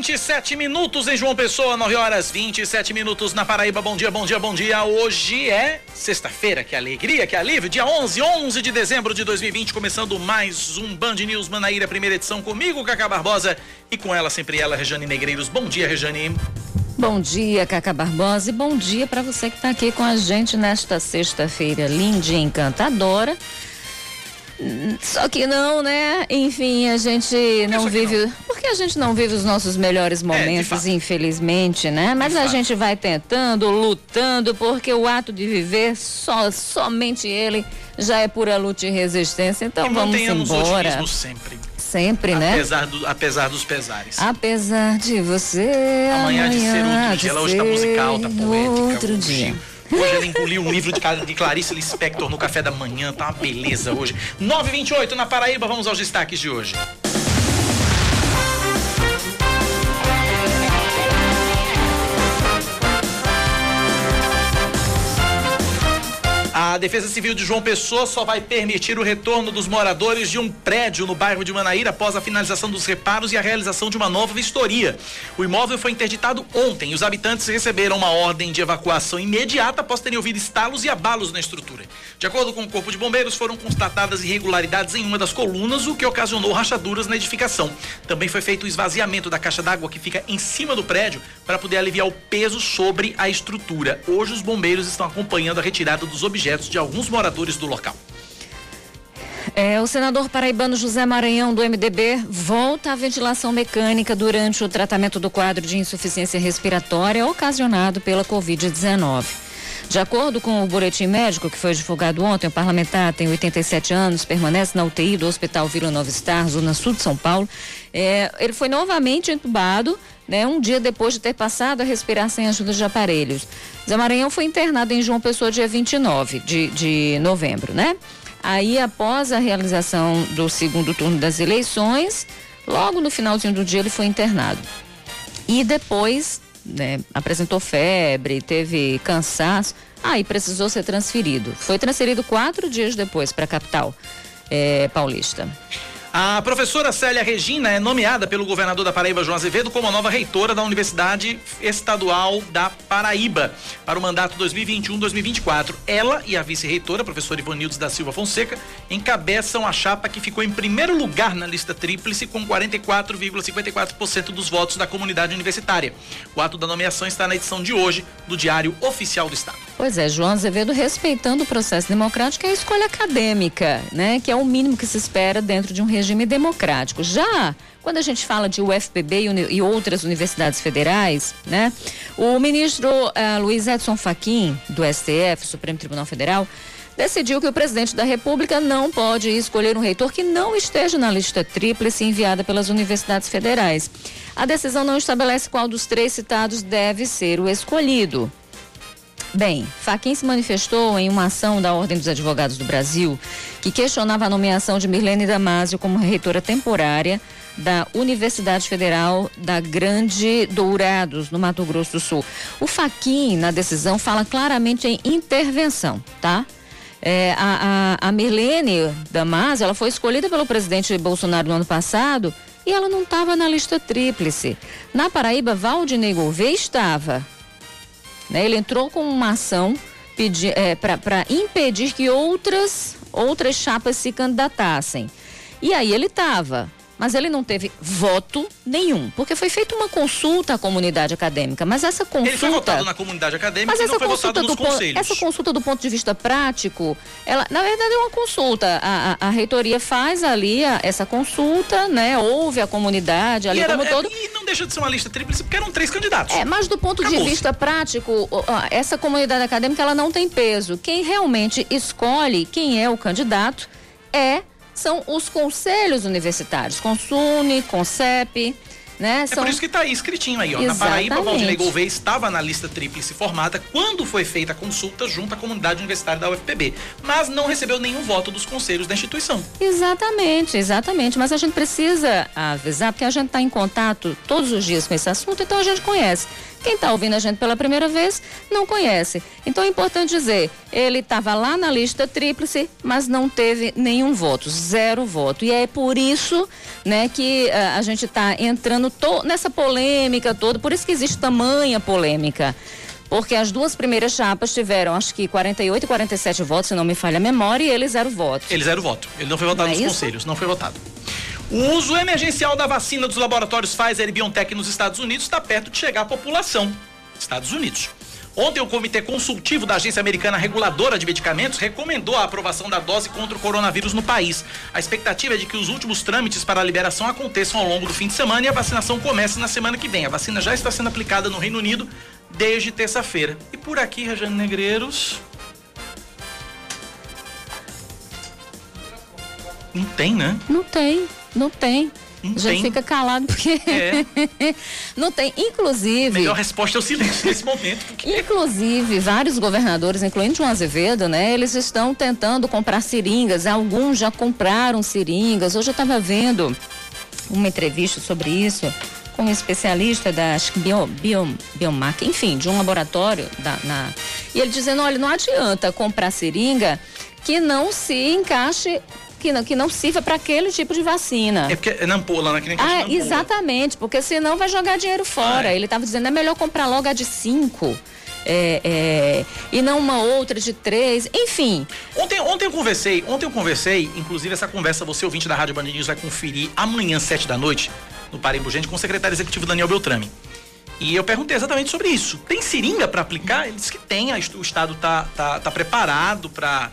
27 minutos em João Pessoa, 9 horas 27 minutos na Paraíba. Bom dia, bom dia, bom dia. Hoje é sexta-feira, que alegria, que alívio. Dia 11, 11 de dezembro de 2020, começando mais um Band News Manaíra, primeira edição comigo, Cacá Barbosa, e com ela sempre ela, Rejane Negreiros. Bom dia, Rejane. Bom dia, Cacá Barbosa, e bom dia para você que está aqui com a gente nesta sexta-feira linda e encantadora. Só que não, né? Enfim, a gente não vive. Não. Porque a gente não vive os nossos melhores é, momentos, é, infelizmente, né? Mas de a fato. gente vai tentando, lutando, porque o ato de viver, só, somente ele já é pura luta e resistência. Então e vamos embora. sempre. Sempre, né? Apesar, do, apesar dos pesares. Apesar de você. Amanhã, amanhã de ser outro dia. Ela hoje tá musical, tá poética. Outro dia. Hoje ela engoliu um livro de, de Clarice Lispector no café da manhã, tá uma beleza hoje. 9h28 na Paraíba, vamos aos destaques de hoje. A Defesa Civil de João Pessoa só vai permitir o retorno dos moradores de um prédio no bairro de Manaíra após a finalização dos reparos e a realização de uma nova vistoria. O imóvel foi interditado ontem e os habitantes receberam uma ordem de evacuação imediata após terem ouvido estalos e abalos na estrutura. De acordo com o Corpo de Bombeiros, foram constatadas irregularidades em uma das colunas, o que ocasionou rachaduras na edificação. Também foi feito o esvaziamento da caixa d'água que fica em cima do prédio para poder aliviar o peso sobre a estrutura. Hoje os bombeiros estão acompanhando a retirada dos objetos de alguns moradores do local. É, o senador paraibano José Maranhão, do MDB, volta à ventilação mecânica durante o tratamento do quadro de insuficiência respiratória ocasionado pela Covid-19. De acordo com o boletim médico que foi divulgado ontem, o parlamentar tem 87 anos, permanece na UTI do Hospital Vila Nova Star, zona sul de São Paulo. É, ele foi novamente entubado, né, um dia depois de ter passado a respirar sem ajuda de aparelhos. Zé Maranhão foi internado em João Pessoa dia 29 de, de novembro, né? Aí, após a realização do segundo turno das eleições, logo no finalzinho do dia ele foi internado. E depois né, apresentou febre, teve cansaço, aí precisou ser transferido. Foi transferido quatro dias depois para a capital é, paulista. A professora Célia Regina é nomeada pelo governador da Paraíba, João Azevedo, como a nova reitora da Universidade Estadual da Paraíba para o mandato 2021-2024. Ela e a vice-reitora, professora Ivonildes da Silva Fonseca, encabeçam a chapa que ficou em primeiro lugar na lista tríplice com 44,54% dos votos da comunidade universitária. O ato da nomeação está na edição de hoje do Diário Oficial do Estado. Pois é, João Azevedo respeitando o processo democrático é a escolha acadêmica, né? Que é o mínimo que se espera dentro de um regime democrático. Já quando a gente fala de UFPB e, e outras universidades federais, né? O ministro uh, Luiz Edson Fachin, do STF, Supremo Tribunal Federal, decidiu que o presidente da República não pode escolher um reitor que não esteja na lista tríplice enviada pelas universidades federais. A decisão não estabelece qual dos três citados deve ser o escolhido. Bem, Faquin se manifestou em uma ação da Ordem dos Advogados do Brasil que questionava a nomeação de Mirlene Damasio como reitora temporária da Universidade Federal da Grande Dourados, no Mato Grosso do Sul. O Faquin, na decisão, fala claramente em intervenção, tá? É, a, a, a Mirlene Damasio, ela foi escolhida pelo presidente Bolsonaro no ano passado e ela não estava na lista tríplice. Na Paraíba, Valdinei Gouveia estava. Né? Ele entrou com uma ação é, para impedir que outras, outras chapas se candidatassem. E aí ele estava mas ele não teve voto nenhum, porque foi feita uma consulta à comunidade acadêmica, mas essa consulta... Ele foi votado na comunidade acadêmica mas e essa votado nos conselhos. Essa consulta do ponto de vista prático, ela, na verdade é uma consulta, a, a, a reitoria faz ali a, essa consulta, né, ouve a comunidade ali era, como é, todo... E não deixa de ser uma lista tríplice, porque eram três candidatos. É, mas do ponto de vista prático, essa comunidade acadêmica, ela não tem peso. Quem realmente escolhe quem é o candidato é são os conselhos universitários, Consune, Concep, né? É São... por isso que está aí escritinho aí, ó. Exatamente. Na Paraíba, Valdinei Gouveia estava na lista tríplice formada quando foi feita a consulta junto à comunidade universitária da UFPB, mas não recebeu nenhum voto dos conselhos da instituição. Exatamente, exatamente. Mas a gente precisa avisar, porque a gente está em contato todos os dias com esse assunto, então a gente conhece. Quem está ouvindo a gente pela primeira vez não conhece. Então é importante dizer, ele estava lá na lista tríplice, mas não teve nenhum voto, zero voto. E é por isso, né, que uh, a gente está entrando nessa polêmica toda. Por isso que existe tamanha polêmica porque as duas primeiras chapas tiveram, acho que 48 e 47 votos, se não me falha a memória, e ele zero voto. Ele zero voto. Ele não foi votado não é nos isso? conselhos, não foi votado. O uso emergencial da vacina dos laboratórios Pfizer e BioNTech nos Estados Unidos está perto de chegar à população. Estados Unidos. Ontem, o Comitê Consultivo da Agência Americana Reguladora de Medicamentos recomendou a aprovação da dose contra o coronavírus no país. A expectativa é de que os últimos trâmites para a liberação aconteçam ao longo do fim de semana e a vacinação comece na semana que vem. A vacina já está sendo aplicada no Reino Unido desde terça-feira. E por aqui, Rejane Negreiros. Não tem, né? Não tem. Não tem. Não Já tem. fica calado porque é. não tem. Inclusive. Melhor resposta é o silêncio nesse momento. Porque... Inclusive, vários governadores, incluindo João Azevedo, né? Eles estão tentando comprar seringas. Alguns já compraram seringas. Hoje eu estava vendo uma entrevista sobre isso com um especialista da bio, bio, Biomac, enfim, de um laboratório da, na, e ele dizendo, olha, não adianta comprar seringa que não se encaixe que não, que não sirva para aquele tipo de vacina. É porque é nampola, né? Que nem ah, exatamente, porque senão vai jogar dinheiro fora. Ah, é. Ele estava dizendo, é melhor comprar logo a de cinco. É, é, e não uma outra de três, enfim. Ontem, ontem eu conversei, ontem eu conversei, inclusive essa conversa você ouvinte da Rádio Band News vai conferir amanhã sete da noite no Parimbu Gente com o secretário executivo Daniel Beltrame. E eu perguntei exatamente sobre isso. Tem seringa para aplicar? Ele disse que tem, o estado tá, tá, tá preparado para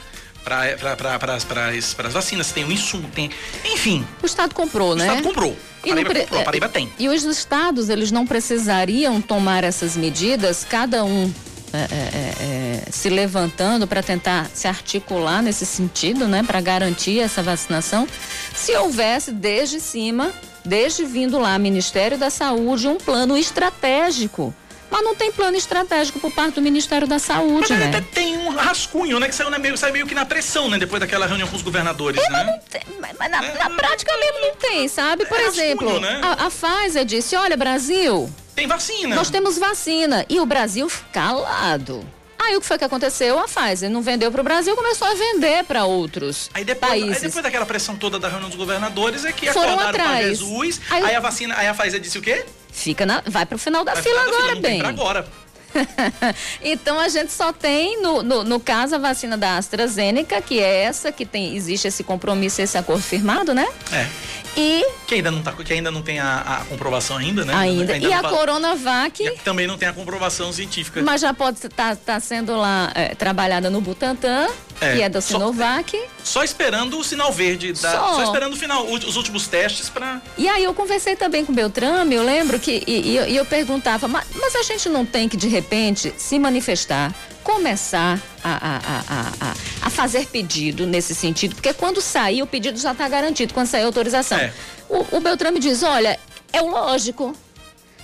para as vacinas, tem o insumo, tem. Enfim. O Estado comprou, o né? O Estado comprou. E Paraíba pre... comprou, a Paraíba tem. E os estados, eles não precisariam tomar essas medidas, cada um é, é, é, é se levantando para tentar se articular nesse sentido, né, para garantir essa vacinação, se houvesse desde cima, desde vindo lá Ministério da Saúde, um plano estratégico mas não tem plano estratégico por parte do Ministério da Saúde, mas né? Até tem um rascunho, né? Que saiu, né, meio, saiu meio que na pressão, né? Depois daquela reunião com os governadores, é, né? Mas, tem, mas, mas na, é, na, prática mesmo não tem, sabe? Por é exemplo, rascunho, né? a, a Pfizer disse, olha, Brasil... Tem vacina. Nós temos vacina. E o Brasil calado. Aí o que foi que aconteceu? A Pfizer não vendeu para o Brasil, começou a vender para outros aí depois, países. Aí depois daquela pressão toda da reunião dos governadores é que Foram acordaram para Jesus. Aí, aí, a vacina, aí a Pfizer disse o quê? Fica na, vai para o final da vai fila agora, fila, bem. agora. então a gente só tem, no, no, no, caso, a vacina da AstraZeneca, que é essa, que tem, existe esse compromisso, esse acordo firmado, né? É. E. Que ainda não, tá, que ainda não tem a, a comprovação ainda, né? Ainda. ainda e a Coronavac. Que também não tem a comprovação científica. Mas já pode estar tá, tá sendo lá é, trabalhada no Butantan, é, que é da Sinovac. Só, só esperando o sinal verde, da, só. só. esperando o final, os últimos testes para. E aí eu conversei também com o Beltrame, eu lembro que. E, e, eu perguntava, mas, mas a gente não tem que, de repente, se manifestar começar a, a, a, a, fazer pedido nesse sentido, porque quando sair o pedido já está garantido, quando sair a autorização. É. O, o Beltrame diz, olha, é o lógico,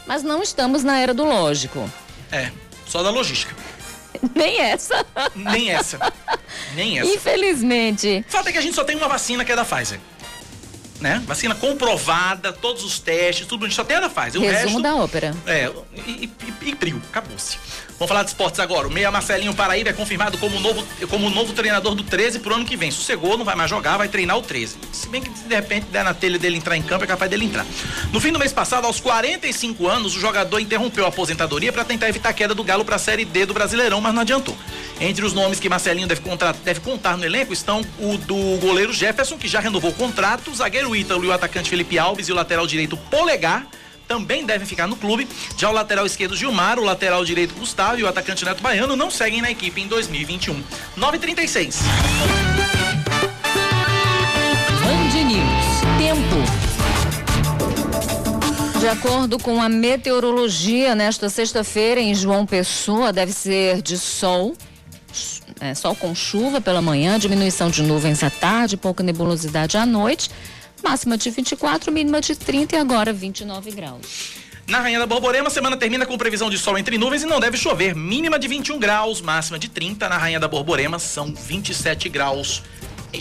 mas não estamos na era do lógico. É, só da logística. Nem essa. Nem essa. Nem essa. Infelizmente. Fato é que a gente só tem uma vacina que é da Pfizer. Né? Vacina comprovada, todos os testes, tudo a gente só tem a da Pfizer. O Resumo resto, da ópera. É, e, e, e prio, acabou-se. Vamos falar de esportes agora. O meia Marcelinho Paraíba é confirmado como novo, como novo treinador do 13 pro ano que vem. Sossegou, não vai mais jogar, vai treinar o 13. Se bem que de repente der na telha dele entrar em campo, é capaz dele entrar. No fim do mês passado, aos 45 anos, o jogador interrompeu a aposentadoria para tentar evitar a queda do Galo para a Série D do Brasileirão, mas não adiantou. Entre os nomes que Marcelinho deve, contra... deve contar no elenco estão o do goleiro Jefferson, que já renovou o contrato, o zagueiro Ítalo e o atacante Felipe Alves e o lateral direito Polegar também devem ficar no clube. Já o lateral esquerdo Gilmar, o lateral direito Gustavo e o atacante Neto Baiano não seguem na equipe em 2021. 9:36. Band News. Tempo. De acordo com a meteorologia, nesta sexta-feira em João Pessoa deve ser de sol É, sol com chuva pela manhã, diminuição de nuvens à tarde, pouca nebulosidade à noite. Máxima de 24, mínima de 30 e agora 29 graus. Na Rainha da Borborema, a semana termina com previsão de sol entre nuvens e não deve chover. Mínima de 21 graus, máxima de 30. Na Rainha da Borborema são 27 graus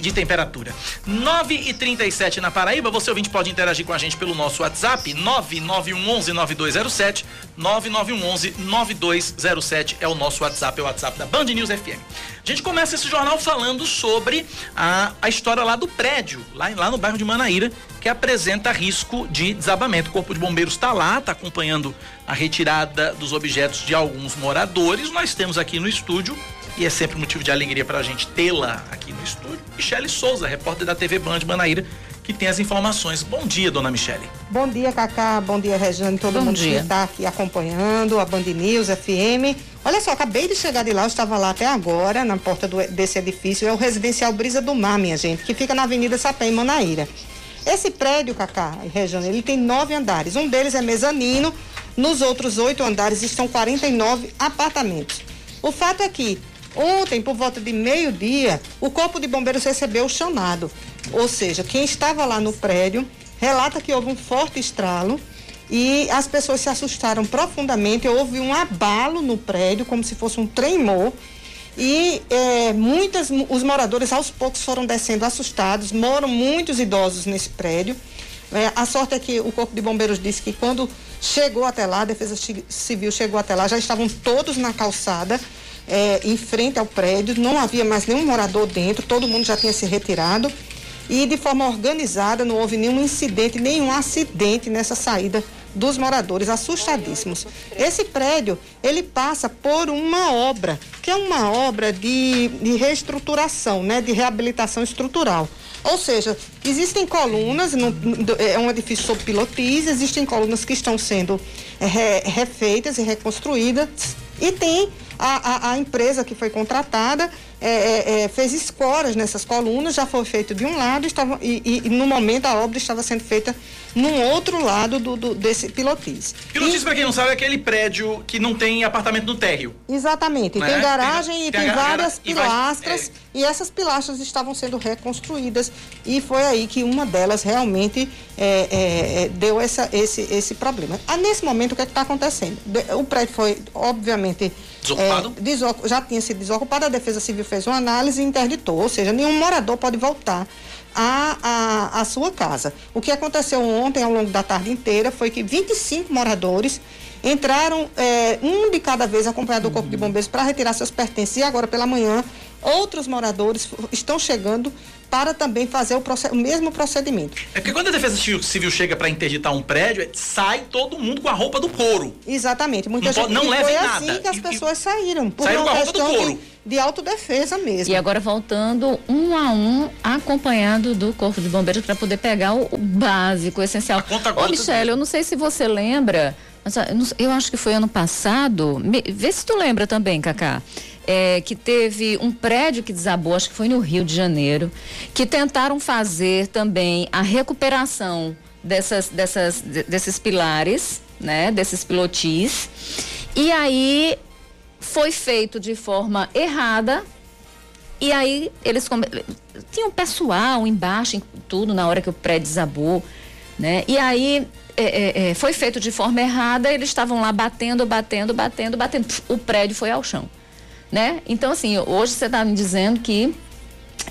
de temperatura. 9 e 37 na Paraíba. Você ouvinte pode interagir com a gente pelo nosso WhatsApp 99111 9207. 9911 9207 é o nosso WhatsApp, é o WhatsApp da Band News FM. A gente começa esse jornal falando sobre a, a história lá do prédio, lá, lá no bairro de Manaíra, que apresenta risco de desabamento. O Corpo de Bombeiros está lá, está acompanhando a retirada dos objetos de alguns moradores. Nós temos aqui no estúdio e é sempre motivo de alegria para a gente tê-la aqui no estúdio. Michele Souza, repórter da TV Band Manaíra, que tem as informações. Bom dia, dona Michele. Bom dia, Cacá. Bom dia, Regiane. Todo Bom mundo dia. que está aqui acompanhando a Band News FM. Olha só, acabei de chegar de lá, eu estava lá até agora, na porta do, desse edifício. É o residencial Brisa do Mar, minha gente, que fica na Avenida Sapé, em Manaíra. Esse prédio, Cacá e Regiane, ele tem nove andares. Um deles é mezanino. Nos outros oito andares estão 49 apartamentos. O fato é que Ontem, por volta de meio-dia, o Corpo de Bombeiros recebeu o chamado. Ou seja, quem estava lá no prédio relata que houve um forte estralo e as pessoas se assustaram profundamente. Houve um abalo no prédio, como se fosse um tremor. E é, muitas, os moradores aos poucos foram descendo assustados. Moram muitos idosos nesse prédio. É, a sorte é que o Corpo de Bombeiros disse que quando chegou até lá, a Defesa Civil chegou até lá, já estavam todos na calçada é, em frente ao prédio, não havia mais nenhum morador dentro, todo mundo já tinha se retirado e de forma organizada não houve nenhum incidente, nenhum acidente nessa saída dos moradores assustadíssimos. Esse prédio, ele passa por uma obra, que é uma obra de, de reestruturação, né, de reabilitação estrutural. Ou seja, existem colunas, no, é um edifício sob pilotis, existem colunas que estão sendo é, refeitas e reconstruídas e tem a, a, a empresa que foi contratada é, é, é, fez escoras nessas colunas, já foi feito de um lado estava, e, e, no momento a obra estava sendo feita num outro lado do, do desse pilotis. Pilotis, para quem não sabe, é aquele prédio que não tem apartamento no térreo. Exatamente. Né? Tem garagem tem, e tem, tem várias pilastras e, vai, é... e, essas pilastras estavam sendo reconstruídas e foi aí que uma delas realmente é, é, é deu essa, esse, esse problema. Ah, nesse momento, o que é está acontecendo? O prédio foi, obviamente, Desocupado? É, já tinha sido desocupado, a Defesa Civil fez uma análise e interditou, ou seja, nenhum morador pode voltar à, à, à sua casa. O que aconteceu ontem, ao longo da tarde inteira, foi que 25 moradores entraram, é, um de cada vez, acompanhado do Corpo de Bombeiros, para retirar seus pertences. E agora, pela manhã, outros moradores estão chegando para também fazer o, o, mesmo procedimento. É porque quando a Defesa Civil chega para interditar um prédio, sai todo mundo com a roupa do couro. Exatamente. Muita não gente pode, não leva foi nada. assim que as pessoas e, saíram. Por saíram com a roupa do couro. De, de autodefesa mesmo. E agora voltando um a um, acompanhado do Corpo de Bombeiros para poder pegar o, o, básico, o essencial. A conta Ô, Michele, eu não sei se você lembra, mas eu, acho que foi ano passado. Me, vê se tu lembra também, Cacá é, que teve um prédio que desabou, acho que foi no Rio de Janeiro, que tentaram fazer também a recuperação dessas, dessas, desses pilares, né, desses pilotis. E aí foi feito de forma errada. E aí eles tinham pessoal embaixo, em tudo na hora que o prédio desabou, né? E aí é, é, é foi feito de forma errada, eles estavam lá batendo, batendo, batendo, batendo. O prédio foi ao chão né? Então, assim, hoje você está me dizendo que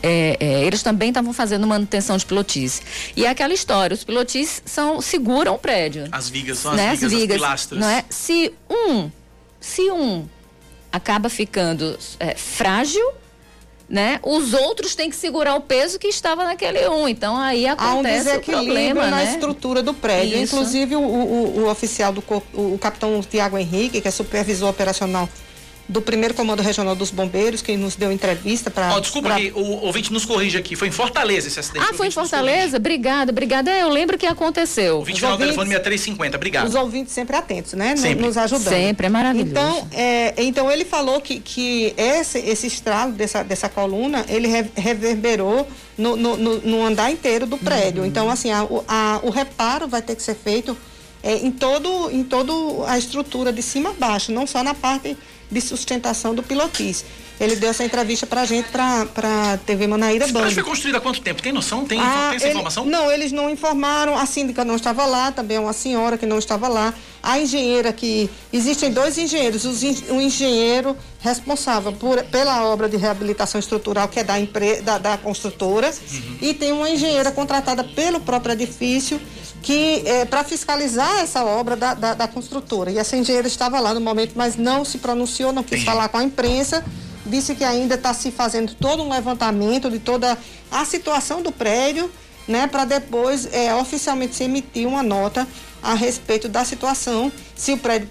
é, é, eles também estavam fazendo manutenção de pilotis. E é aquela história, os pilotis são, seguram o prédio. As vigas são né? as vigas, as vigas, as pilastras. Não é? Se um, se um acaba ficando é, frágil, né? Os outros têm que segurar o peso que estava naquele um. Então aí acontece Há um o problema, na né? estrutura do prédio. Isso. Inclusive o, o, o oficial do corpo, o capitão Tiago Henrique, que é supervisor operacional do primeiro comando regional dos bombeiros, que nos deu entrevista para. Oh, desculpa pra... que o ouvinte nos corrige aqui. Foi em Fortaleza esse acidente. Ah, foi em Fortaleza? Obrigada, obrigada. É, eu lembro que aconteceu. O ouvinte final ouvintes, telefone 6350, obrigado. Os ouvintes sempre atentos, né? Sempre. Nos ajudando. Sempre, é maravilhoso. Então, é, então ele falou que, que esse, esse estralo dessa, dessa coluna, ele reverberou no, no, no, no andar inteiro do prédio. Uhum. Então, assim, a, a, o reparo vai ter que ser feito é, em todo em todo a estrutura de cima a baixo, não só na parte de sustentação do pilotis. Ele deu essa entrevista pra gente, pra, pra TV Manaíra Band. Mas foi construída há quanto tempo? Tem noção? Tem, ah, tem essa ele, informação? Não, eles não informaram. A síndica não estava lá, também é uma senhora que não estava lá. A engenheira que... Existem dois engenheiros. O engenheiro responsável por, pela obra de reabilitação estrutural, que é da, empre, da, da construtora, uhum. e tem uma engenheira contratada pelo próprio edifício que é, para fiscalizar essa obra da, da, da, construtora. E essa engenheira estava lá no momento, mas não se pronunciou, não quis falar com a imprensa. Disse que ainda está se fazendo todo um levantamento de toda a situação do prédio, né, para depois é, oficialmente se emitir uma nota a respeito da situação, se o prédio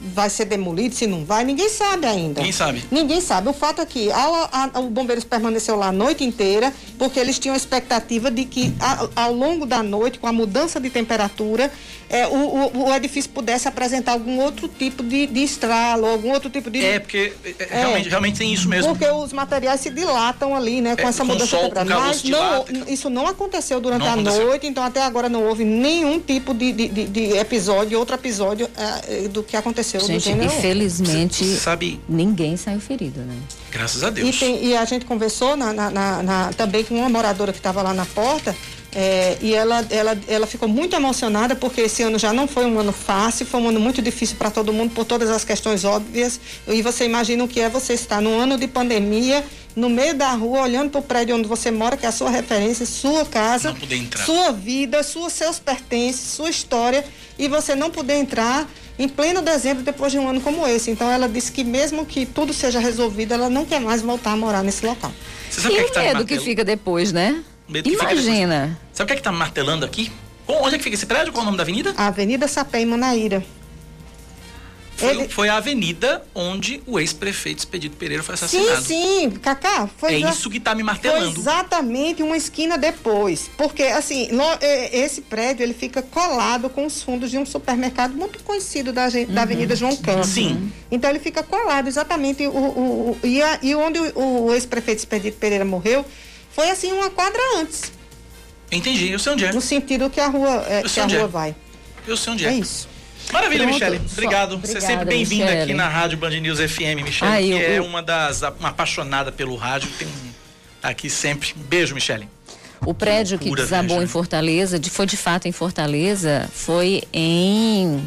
vai ser demolido, se não vai, ninguém sabe ainda. Ninguém sabe. Ninguém sabe. O fato é que ao, a, o Bombeiros permaneceu lá a noite inteira, porque eles tinham a expectativa de que a, ao longo da noite, com a mudança de temperatura, é, o, o, o, edifício pudesse apresentar algum outro tipo de, de estralo, algum outro tipo de. É, porque é, é, realmente, realmente tem isso mesmo. Porque os materiais se dilatam ali, né, com é, essa com mudança sol, temperatura. Mas não, isso não aconteceu durante não a aconteceu. noite, então até agora não houve nenhum tipo de, de, de, de episódio, outro episódio é, do que aconteceu gente, do Infelizmente, sabe, ninguém saiu ferido, né? Graças a Deus. E, tem, e a gente conversou na, na, na, na também com uma moradora que estava lá na porta é, e ela, ela, ela ficou muito emocionada porque esse ano já não foi um ano fácil, foi um ano muito difícil para todo mundo por todas as questões óbvias. E você imagina o que é você estar num ano de pandemia, no meio da rua, olhando para o prédio onde você mora, que é a sua referência, sua casa, sua vida, sua, seus pertences, sua história, e você não poder entrar em pleno dezembro depois de um ano como esse. Então ela disse que mesmo que tudo seja resolvido, ela não quer mais voltar a morar nesse local. Você sabe e o que, é que tá medo que fica depois, né? Imagina. Sabe o que é que tá martelando aqui? Onde é que fica esse prédio? Qual é o nome da avenida? Avenida Sapé, em Manaíra. Foi, Ele... foi, a avenida onde o ex-prefeito Expedito Pereira foi assassinado. Sim, sim, Cacá. Foi é isso que está me martelando. Foi exatamente uma esquina depois. Porque, assim, é, esse prédio ele fica colado com os fundos de um supermercado muito conhecido da, uhum. da Avenida João Campos. Sim. Então ele fica colado exatamente. O, o, o e, a, e onde o, o ex-prefeito Expedito Pereira morreu foi assim uma quadra antes. Entendi, eu sei onde é. No sentido que a rua, é, que a rua é. vai. Eu sei onde é. É isso. Maravilha, Pronto. Michele. Obrigado. Você é sempre bem-vinda aqui na Rádio Band News FM, Michele, Ai, que eu, é uma das uma apaixonada pelo rádio, tem um, aqui sempre. Beijo, Michele. O prédio que, que desabou em Fortaleza, de, foi de fato em Fortaleza, foi em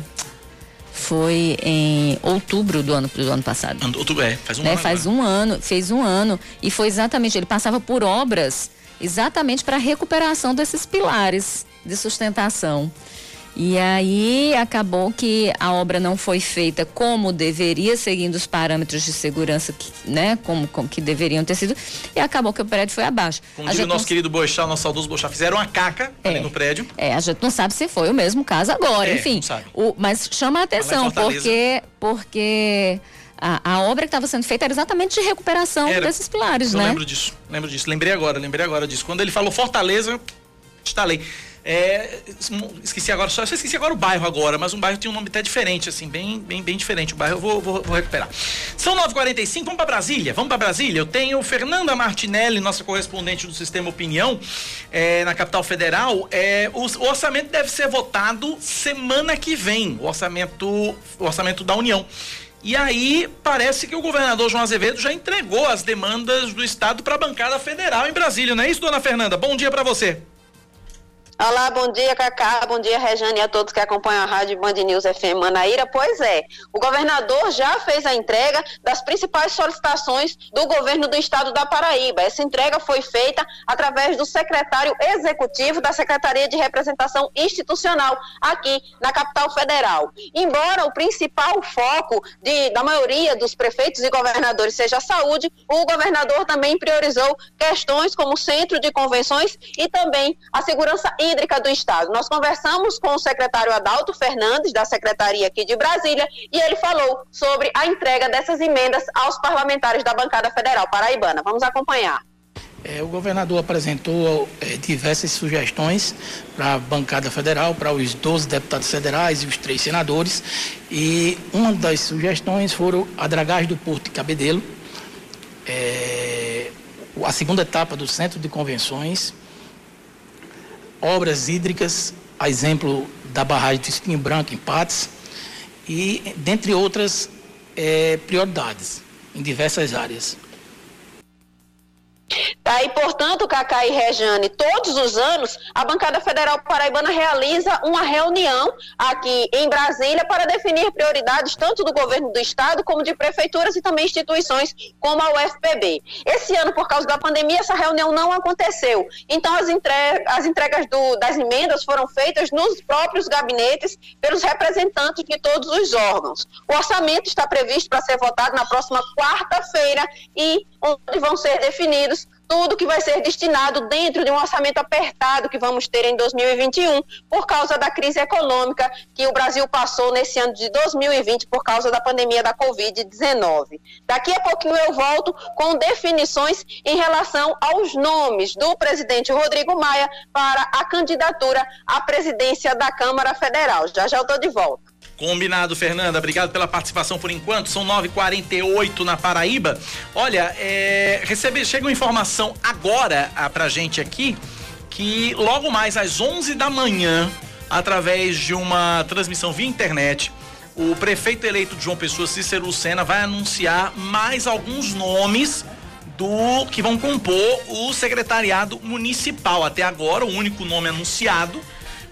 foi em outubro do ano do ano passado. Outubro é, faz um né? ano. Faz um ano, fez um ano e foi exatamente ele passava por obras exatamente para a recuperação desses pilares de sustentação. E aí acabou que a obra não foi feita como deveria, seguindo os parâmetros de segurança que, né, como, como que deveriam ter sido, e acabou que o prédio foi abaixo. Como diz o nosso não... querido Boixá, nosso saudoso Boixá, fizeram uma caca é, ali no prédio. É, a gente não sabe se foi o mesmo caso agora, é, enfim. O, mas chama a atenção, porque, porque a, a obra que estava sendo feita era exatamente de recuperação era. desses pilares, eu né? lembro disso, lembro disso. Lembrei agora, lembrei agora disso. Quando ele falou Fortaleza, eu instalei. É, esqueci agora, só esqueci agora o bairro agora, mas um bairro tinha um nome até diferente, assim, bem, bem, bem diferente. O bairro eu vou, vou, vou recuperar. São 9h45, vamos para Brasília. Vamos para Brasília. Eu tenho Fernanda Martinelli, nossa correspondente do Sistema Opinião, é, na capital federal. É, o, o, orçamento deve ser votado semana que vem, o orçamento, o orçamento da União. E aí parece que o governador João Azevedo já entregou as demandas do Estado para a bancada federal em Brasília, não é isso, dona Fernanda? Bom dia para você. Olá, bom dia, Cacá, bom dia, Rejane e a todos que acompanham a Rádio Band News FM Manaíra. Pois é, o governador já fez a entrega das principais solicitações do governo do estado da Paraíba. Essa entrega foi feita através do secretário executivo da Secretaria de Representação Institucional aqui na capital federal. Embora o principal foco de, da maioria dos prefeitos e governadores seja a saúde, o governador também priorizou questões como o centro de convenções e também a segurança hídrica do Estado. Nós conversamos com o secretário Adalto Fernandes, da Secretaria aqui de Brasília, e ele falou sobre a entrega dessas emendas aos parlamentares da bancada federal paraibana. Vamos acompanhar. É, o governador apresentou é, diversas sugestões para a bancada federal, para os 12 deputados federais e os três senadores. E uma das sugestões foram a dragagem do Porto de Cabedelo, é, a segunda etapa do Centro de Convenções, obras hídricas, a exemplo da barragem do Espinho Branco, em Patos, e, dentre outras, é, prioridades em diversas áreas. Tá? E, portanto, Cacá e Rejane, todos os anos, a bancada federal paraibana realiza uma reunião aqui em Brasília para definir prioridades tanto do governo do estado como de prefeituras e também instituições como a UFPB. Esse ano, por causa da pandemia, essa reunião não aconteceu. Então, as, entre... as entregas do... das emendas foram feitas nos próprios gabinetes pelos representantes de todos os órgãos. O orçamento está previsto para ser votado na próxima quarta-feira e onde vão ser definidos tudo que vai ser destinado dentro de um orçamento apertado que vamos ter em 2021 por causa da crise econômica que o Brasil passou nesse ano de 2020 por causa da pandemia da Covid-19. Daqui a pouquinho eu volto com definições em relação aos nomes do presidente Rodrigo Maia para a candidatura à presidência da Câmara Federal. Já já eu estou de volta. Combinado, Fernanda. Obrigado pela participação por enquanto. São 9h48 na Paraíba. Olha, é, recebe, chega uma informação agora ah, pra gente aqui que logo mais às 11 da manhã, através de uma transmissão via internet, o prefeito eleito de João Pessoa, Cícero Lucena, vai anunciar mais alguns nomes do que vão compor o secretariado municipal. Até agora, o único nome anunciado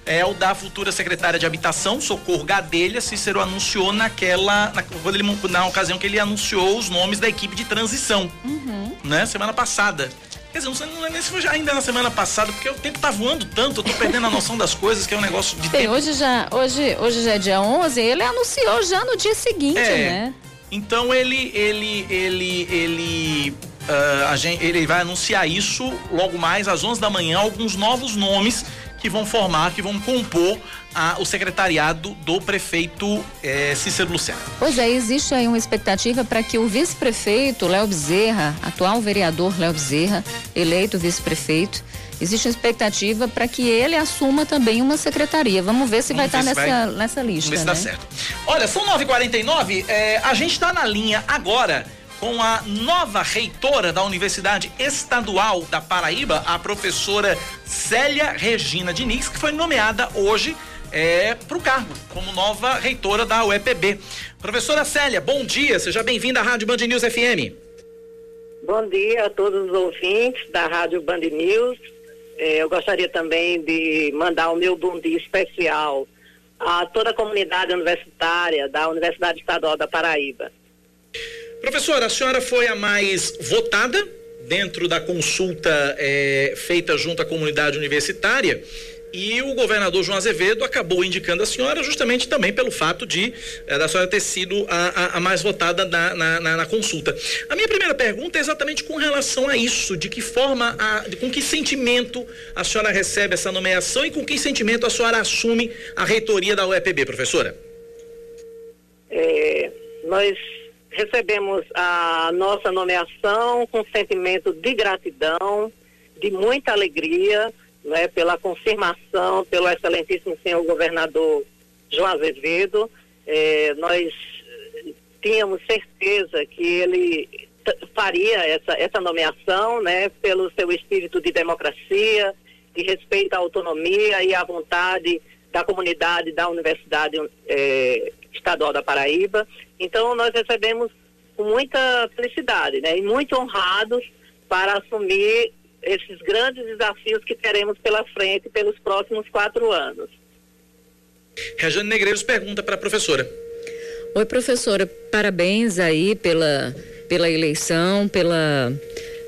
é o da futura secretária de Habitação, Socorro Gadelha. Cícero anunciou naquela. Na, ele, na ocasião que ele anunciou os nomes da equipe de transição. Uhum. Né? Semana passada. Quer dizer, não é nem se foi ainda na semana passada, porque o tempo tá voando tanto, eu tô perdendo a noção das coisas, que é um negócio de Tem, tempo. Hoje já, hoje, hoje já é dia 11, ele anunciou já no dia seguinte, é, né? Então ele, ele, ele, ele, uh, a gente, ele vai anunciar isso logo mais às 11 da manhã, alguns novos nomes que vão formar, que vão compor a, o secretariado do prefeito é, Cícero Lucena. Pois é, existe aí uma expectativa para que o vice-prefeito Léo Bezerra, atual vereador Léo Bezerra, eleito vice-prefeito, existe uma expectativa para que ele assuma também uma secretaria. Vamos ver se Vamos vai estar tá nessa, vai... nessa lista. Vamos ver se né? dá certo. Olha, são 9h49, é, a gente está na linha agora com a nova reitora da Universidade Estadual da Paraíba, a professora Célia Regina Diniz, que foi nomeada hoje é, para o cargo como nova reitora da UEPB. Professora Célia, bom dia, seja bem-vinda à Rádio Band News FM. Bom dia a todos os ouvintes da Rádio Band News. É, eu gostaria também de mandar o meu bom dia especial a toda a comunidade universitária da Universidade Estadual da Paraíba. Professora, a senhora foi a mais votada dentro da consulta é, feita junto à comunidade universitária. E o governador João Azevedo acabou indicando a senhora justamente também pelo fato de eh, da senhora ter sido a, a, a mais votada na, na, na, na, consulta. A minha primeira pergunta é exatamente com relação a isso, de que forma, a, de, com que sentimento a senhora recebe essa nomeação e com que sentimento a senhora assume a reitoria da UEPB, professora? É, nós recebemos a nossa nomeação com sentimento de gratidão, de muita alegria, né, pela confirmação pelo excelentíssimo senhor governador João Azevedo. É, nós tínhamos certeza que ele faria essa, essa nomeação, né, pelo seu espírito de democracia, de respeito à autonomia e à vontade da comunidade da Universidade é, Estadual da Paraíba. Então, nós recebemos com muita felicidade né, e muito honrados para assumir esses grandes desafios que teremos pela frente pelos próximos quatro anos. Rejane Negreiros pergunta para a professora. Oi, professora, parabéns aí pela, pela eleição, pela,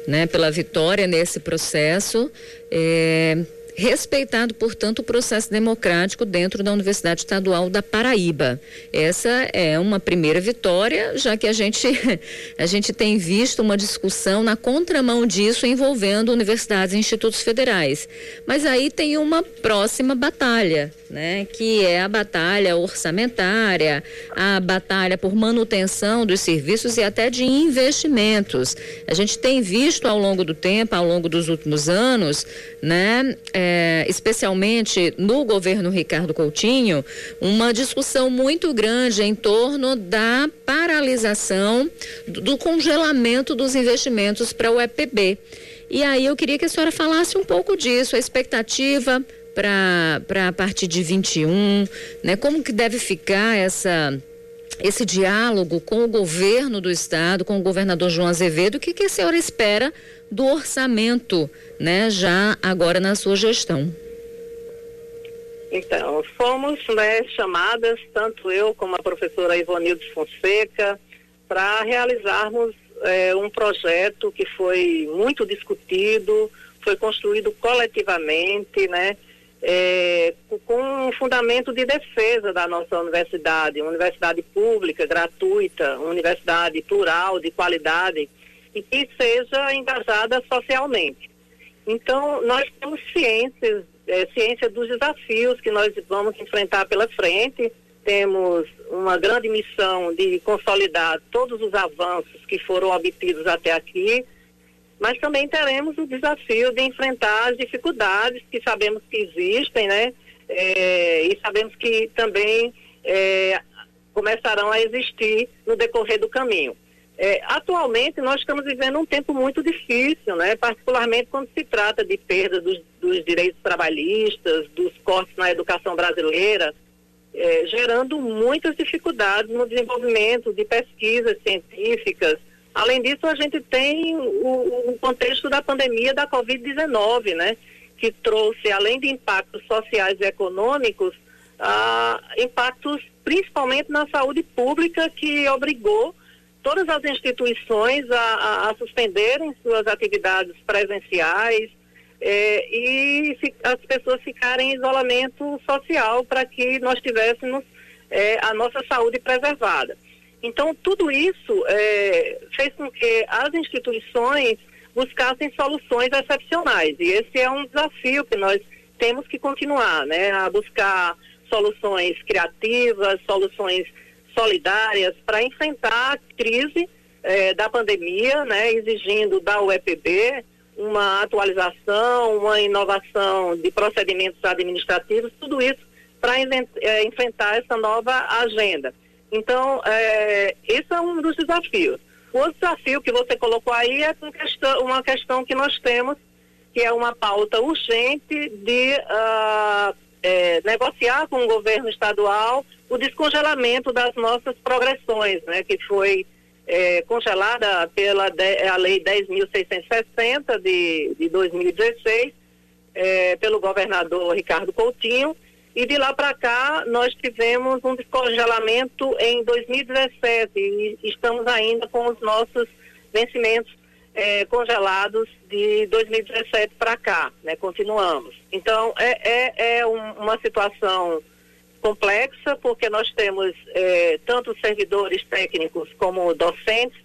né, pela vitória nesse processo. É, respeitado, portanto, o processo democrático dentro da Universidade Estadual da Paraíba. Essa é uma primeira vitória, já que a gente, a gente tem visto uma discussão na contramão disso envolvendo universidades e institutos federais. Mas aí tem uma próxima batalha, né, que é a batalha orçamentária, a batalha por manutenção dos serviços e até de investimentos. A gente tem visto ao longo do tempo, ao longo dos últimos anos, né, é, especialmente no governo Ricardo Coutinho, uma discussão muito grande em torno da paralisação, do, do congelamento dos investimentos para o EPB. E aí eu queria que a senhora falasse um pouco disso, a expectativa para a partir de 21, né? Como que deve ficar essa esse diálogo com o governo do estado, com o governador João Azevedo, o que, que a senhora espera do orçamento, né, já agora na sua gestão? Então, fomos né, chamadas, tanto eu como a professora Ivonilde Fonseca, para realizarmos é, um projeto que foi muito discutido, foi construído coletivamente, né? É, com um fundamento de defesa da nossa universidade, uma universidade pública, gratuita, uma universidade plural, de qualidade e que seja engajada socialmente. Então, nós temos ciências, é, ciência dos desafios que nós vamos enfrentar pela frente, temos uma grande missão de consolidar todos os avanços que foram obtidos até aqui, mas também teremos o desafio de enfrentar as dificuldades que sabemos que existem, né? É, e sabemos que também é, começarão a existir no decorrer do caminho. É, atualmente nós estamos vivendo um tempo muito difícil, né? particularmente quando se trata de perda dos, dos direitos trabalhistas, dos cortes na educação brasileira, é, gerando muitas dificuldades no desenvolvimento de pesquisas científicas, Além disso, a gente tem o, o contexto da pandemia da Covid-19, né? Que trouxe, além de impactos sociais e econômicos, ah, impactos principalmente na saúde pública, que obrigou todas as instituições a, a, a suspenderem suas atividades presenciais eh, e fi, as pessoas ficarem em isolamento social para que nós tivéssemos eh, a nossa saúde preservada. Então, tudo isso é, fez com que as instituições buscassem soluções excepcionais. E esse é um desafio que nós temos que continuar, né? A buscar soluções criativas, soluções solidárias para enfrentar a crise é, da pandemia, né? Exigindo da UEPB uma atualização, uma inovação de procedimentos administrativos, tudo isso para é, enfrentar essa nova agenda. Então, é, esse é um dos desafios. O outro desafio que você colocou aí é uma questão que nós temos, que é uma pauta urgente de uh, é, negociar com o governo estadual o descongelamento das nossas progressões, né, que foi é, congelada pela de, a Lei 10.660 de, de 2016, é, pelo governador Ricardo Coutinho, e de lá para cá, nós tivemos um descongelamento em 2017 e estamos ainda com os nossos vencimentos é, congelados de 2017 para cá, né? Continuamos. Então, é, é, é um, uma situação complexa, porque nós temos é, tanto servidores técnicos como docentes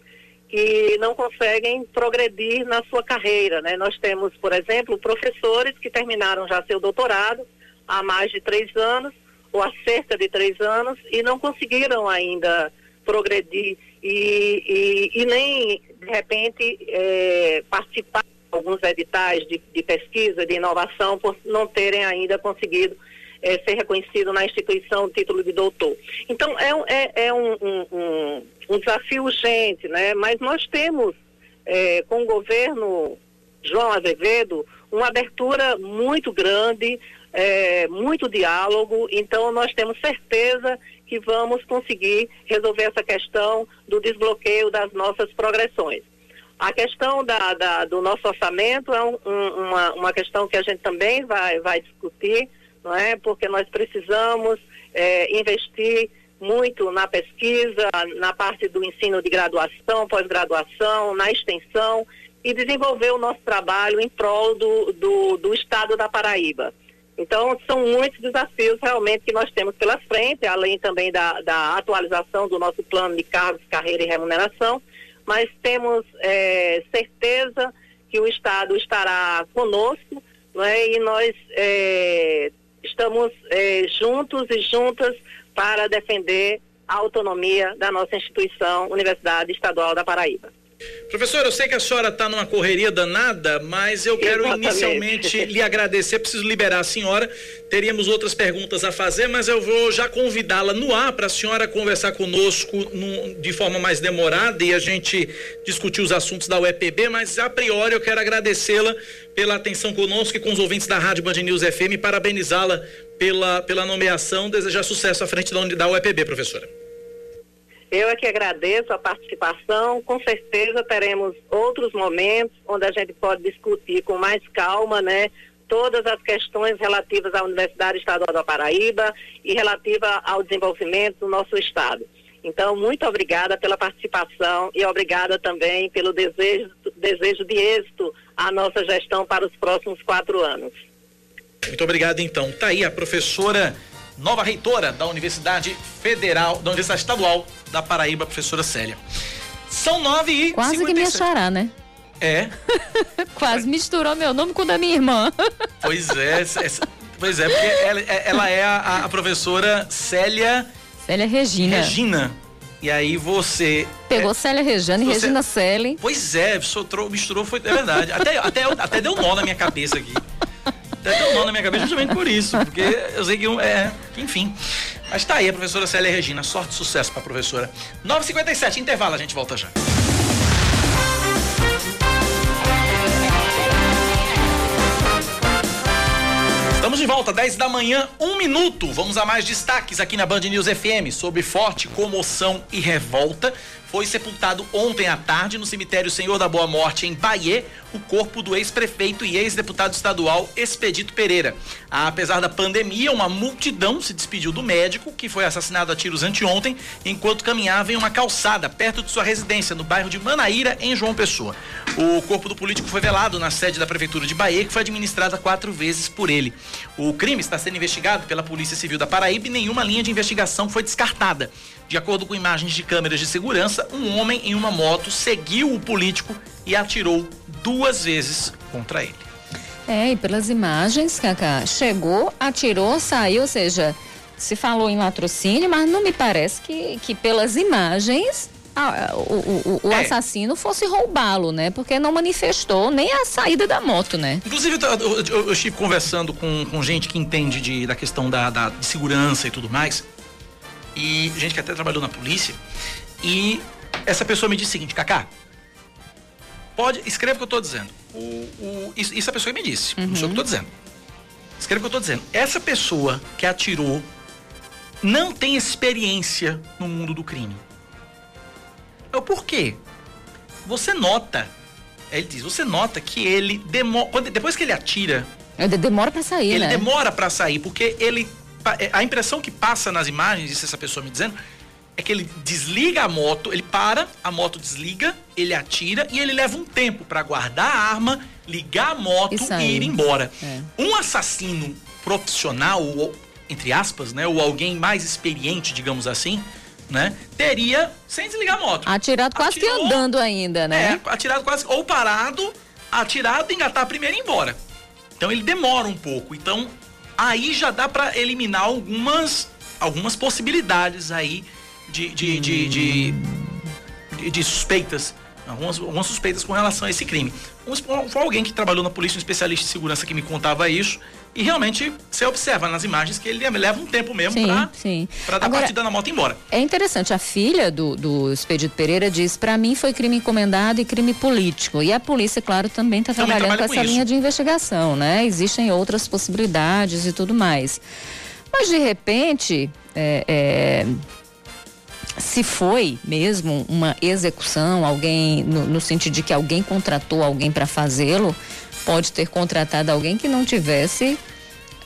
que não conseguem progredir na sua carreira, né? Nós temos, por exemplo, professores que terminaram já seu doutorado, há mais de três anos, ou há cerca de três anos, e não conseguiram ainda progredir e, e, e nem, de repente, é, participar de alguns editais de, de, pesquisa, de inovação, por não terem ainda conseguido é, ser reconhecido na instituição o título de doutor. Então, é, é, é um, um, um, desafio urgente, né? mas nós temos, é, com o governo João Azevedo, uma abertura muito grande é, muito diálogo, então nós temos certeza que vamos conseguir resolver essa questão do desbloqueio das nossas progressões. A questão da, da, do nosso orçamento é um, um, uma, uma questão que a gente também vai, vai discutir, não é? Porque nós precisamos é, investir muito na pesquisa, na parte do ensino de graduação, pós-graduação, na extensão e desenvolver o nosso trabalho em prol do, do, do Estado da Paraíba. Então, são muitos desafios realmente que nós temos pela frente, além também da, da atualização do nosso plano de cargos, carreira e remuneração, mas temos é, certeza que o Estado estará conosco é? e nós é, estamos é, juntos e juntas para defender a autonomia da nossa instituição, Universidade Estadual da Paraíba. Professor, eu sei que a senhora está numa correria danada, mas eu quero Exatamente. inicialmente lhe agradecer. Preciso liberar a senhora. Teríamos outras perguntas a fazer, mas eu vou já convidá-la no ar para a senhora conversar conosco no, de forma mais demorada e a gente discutir os assuntos da UEPB. Mas a priori eu quero agradecê-la pela atenção conosco e com os ouvintes da Rádio Band News FM e parabenizá-la pela, pela nomeação. Desejar sucesso à frente da UEPB, professora. Eu é que agradeço a participação. Com certeza teremos outros momentos onde a gente pode discutir com mais calma, né? Todas as questões relativas à Universidade Estadual da Paraíba e relativa ao desenvolvimento do nosso Estado. Então, muito obrigada pela participação e obrigada também pelo desejo, desejo de êxito à nossa gestão para os próximos quatro anos. Muito obrigado, então. Tá aí a professora, nova reitora da Universidade Federal, da Universidade Estadual da Paraíba, professora Célia. São nove e. Quase 57. que me achará, né? É. Quase misturou meu nome com o da minha irmã. pois é, pois é, porque ela, ela é a, a professora Célia Célia Regina. Regina. E aí você. Pegou é, Célia Regina e Regina Célia. Pois é, sotrou, misturou, foi. É verdade. Até, até, até deu nó na minha cabeça aqui. Até deu nó na minha cabeça justamente por isso. Porque eu sei que. É, enfim. Mas tá aí a professora Célia Regina. Sorte e sucesso pra professora. 9h57, intervalo, a gente volta já. Estamos de volta, 10 da manhã, um minuto. Vamos a mais destaques aqui na Band News FM sobre forte comoção e revolta foi sepultado ontem à tarde no cemitério Senhor da Boa Morte, em Bahia, o corpo do ex-prefeito e ex-deputado estadual Expedito Pereira. Apesar da pandemia, uma multidão se despediu do médico, que foi assassinado a tiros anteontem, enquanto caminhava em uma calçada perto de sua residência, no bairro de Manaíra, em João Pessoa. O corpo do político foi velado na sede da Prefeitura de Bahia, que foi administrada quatro vezes por ele. O crime está sendo investigado pela Polícia Civil da Paraíba e nenhuma linha de investigação foi descartada. De acordo com imagens de câmeras de segurança, um homem em uma moto seguiu o político e atirou duas vezes contra ele. É, e pelas imagens, Cacá, chegou, atirou, saiu, ou seja, se falou em latrocínio, mas não me parece que, que pelas imagens a, o, o, o é. assassino fosse roubá-lo, né? Porque não manifestou nem a saída da moto, né? Inclusive, eu, eu, eu estive conversando com, com gente que entende de, da questão da, da de segurança e tudo mais e gente que até trabalhou na polícia. E essa pessoa me disse o seguinte, Cacá, pode, escreva o que eu estou dizendo. O, o, isso, isso a pessoa me disse, uhum. não sei o que eu estou dizendo. Escreva o que eu estou dizendo. Essa pessoa que atirou não tem experiência no mundo do crime. É o porquê? Você nota, ele diz, você nota que ele demora, depois que ele atira, ele demora para sair, ele né? demora para sair porque ele é, a impressão que passa nas imagens, isso essa pessoa me dizendo, é que ele desliga a moto, ele para, a moto desliga, ele atira e ele leva um tempo para guardar a arma, ligar a moto e, e ir embora. É. Um assassino profissional, ou, entre aspas, né, ou alguém mais experiente, digamos assim, né, teria sem desligar a moto. Atirado quase Atirou, que andando ainda, né? É, atirado quase ou parado, atirado, engatar primeiro e ir embora. Então ele demora um pouco. Então aí já dá para eliminar algumas, algumas possibilidades aí de, de, de, de, de, suspeitas. Algumas, algumas, suspeitas com relação a esse crime. Foi alguém que trabalhou na polícia, um especialista de segurança que me contava isso. E realmente você observa nas imagens que ele leva um tempo mesmo para dar Agora, partida na moto embora. É interessante, a filha do, do Expedito Pereira diz: para mim foi crime encomendado e crime político. E a polícia, claro, também está trabalhando com essa com linha de investigação, né? Existem outras possibilidades e tudo mais. Mas de repente, é, é, se foi mesmo uma execução, alguém, no, no sentido de que alguém contratou alguém para fazê-lo pode ter contratado alguém que não tivesse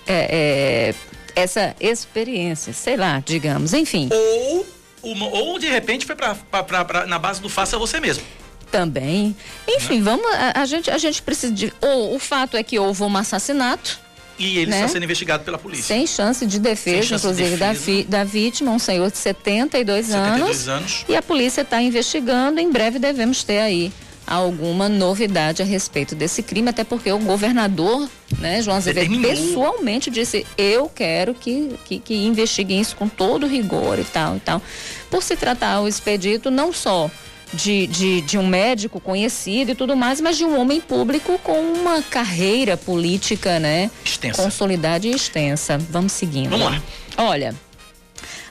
é, é, essa experiência, sei lá, digamos, enfim. Ou, uma, ou de repente foi pra, pra, pra, pra, na base do faça você mesmo. Também. Enfim, né? vamos. A, a, gente, a gente precisa de. Ou o fato é que houve um assassinato. E ele né? está sendo investigado pela polícia. Sem chance de defesa, chance inclusive, de defesa. Da, da vítima, um senhor de 72, 72 anos. anos. E a polícia está investigando. Em breve devemos ter aí alguma novidade a respeito desse crime, até porque o governador, né, João Azevedo, Determinou. pessoalmente disse: eu quero que, que, que investiguem isso com todo rigor e tal e tal. Por se tratar o expedito não só de, de, de, um médico conhecido e tudo mais, mas de um homem público com uma carreira política, né? Extensa. Consolidada e extensa. Vamos seguindo. Vamos lá. Olha.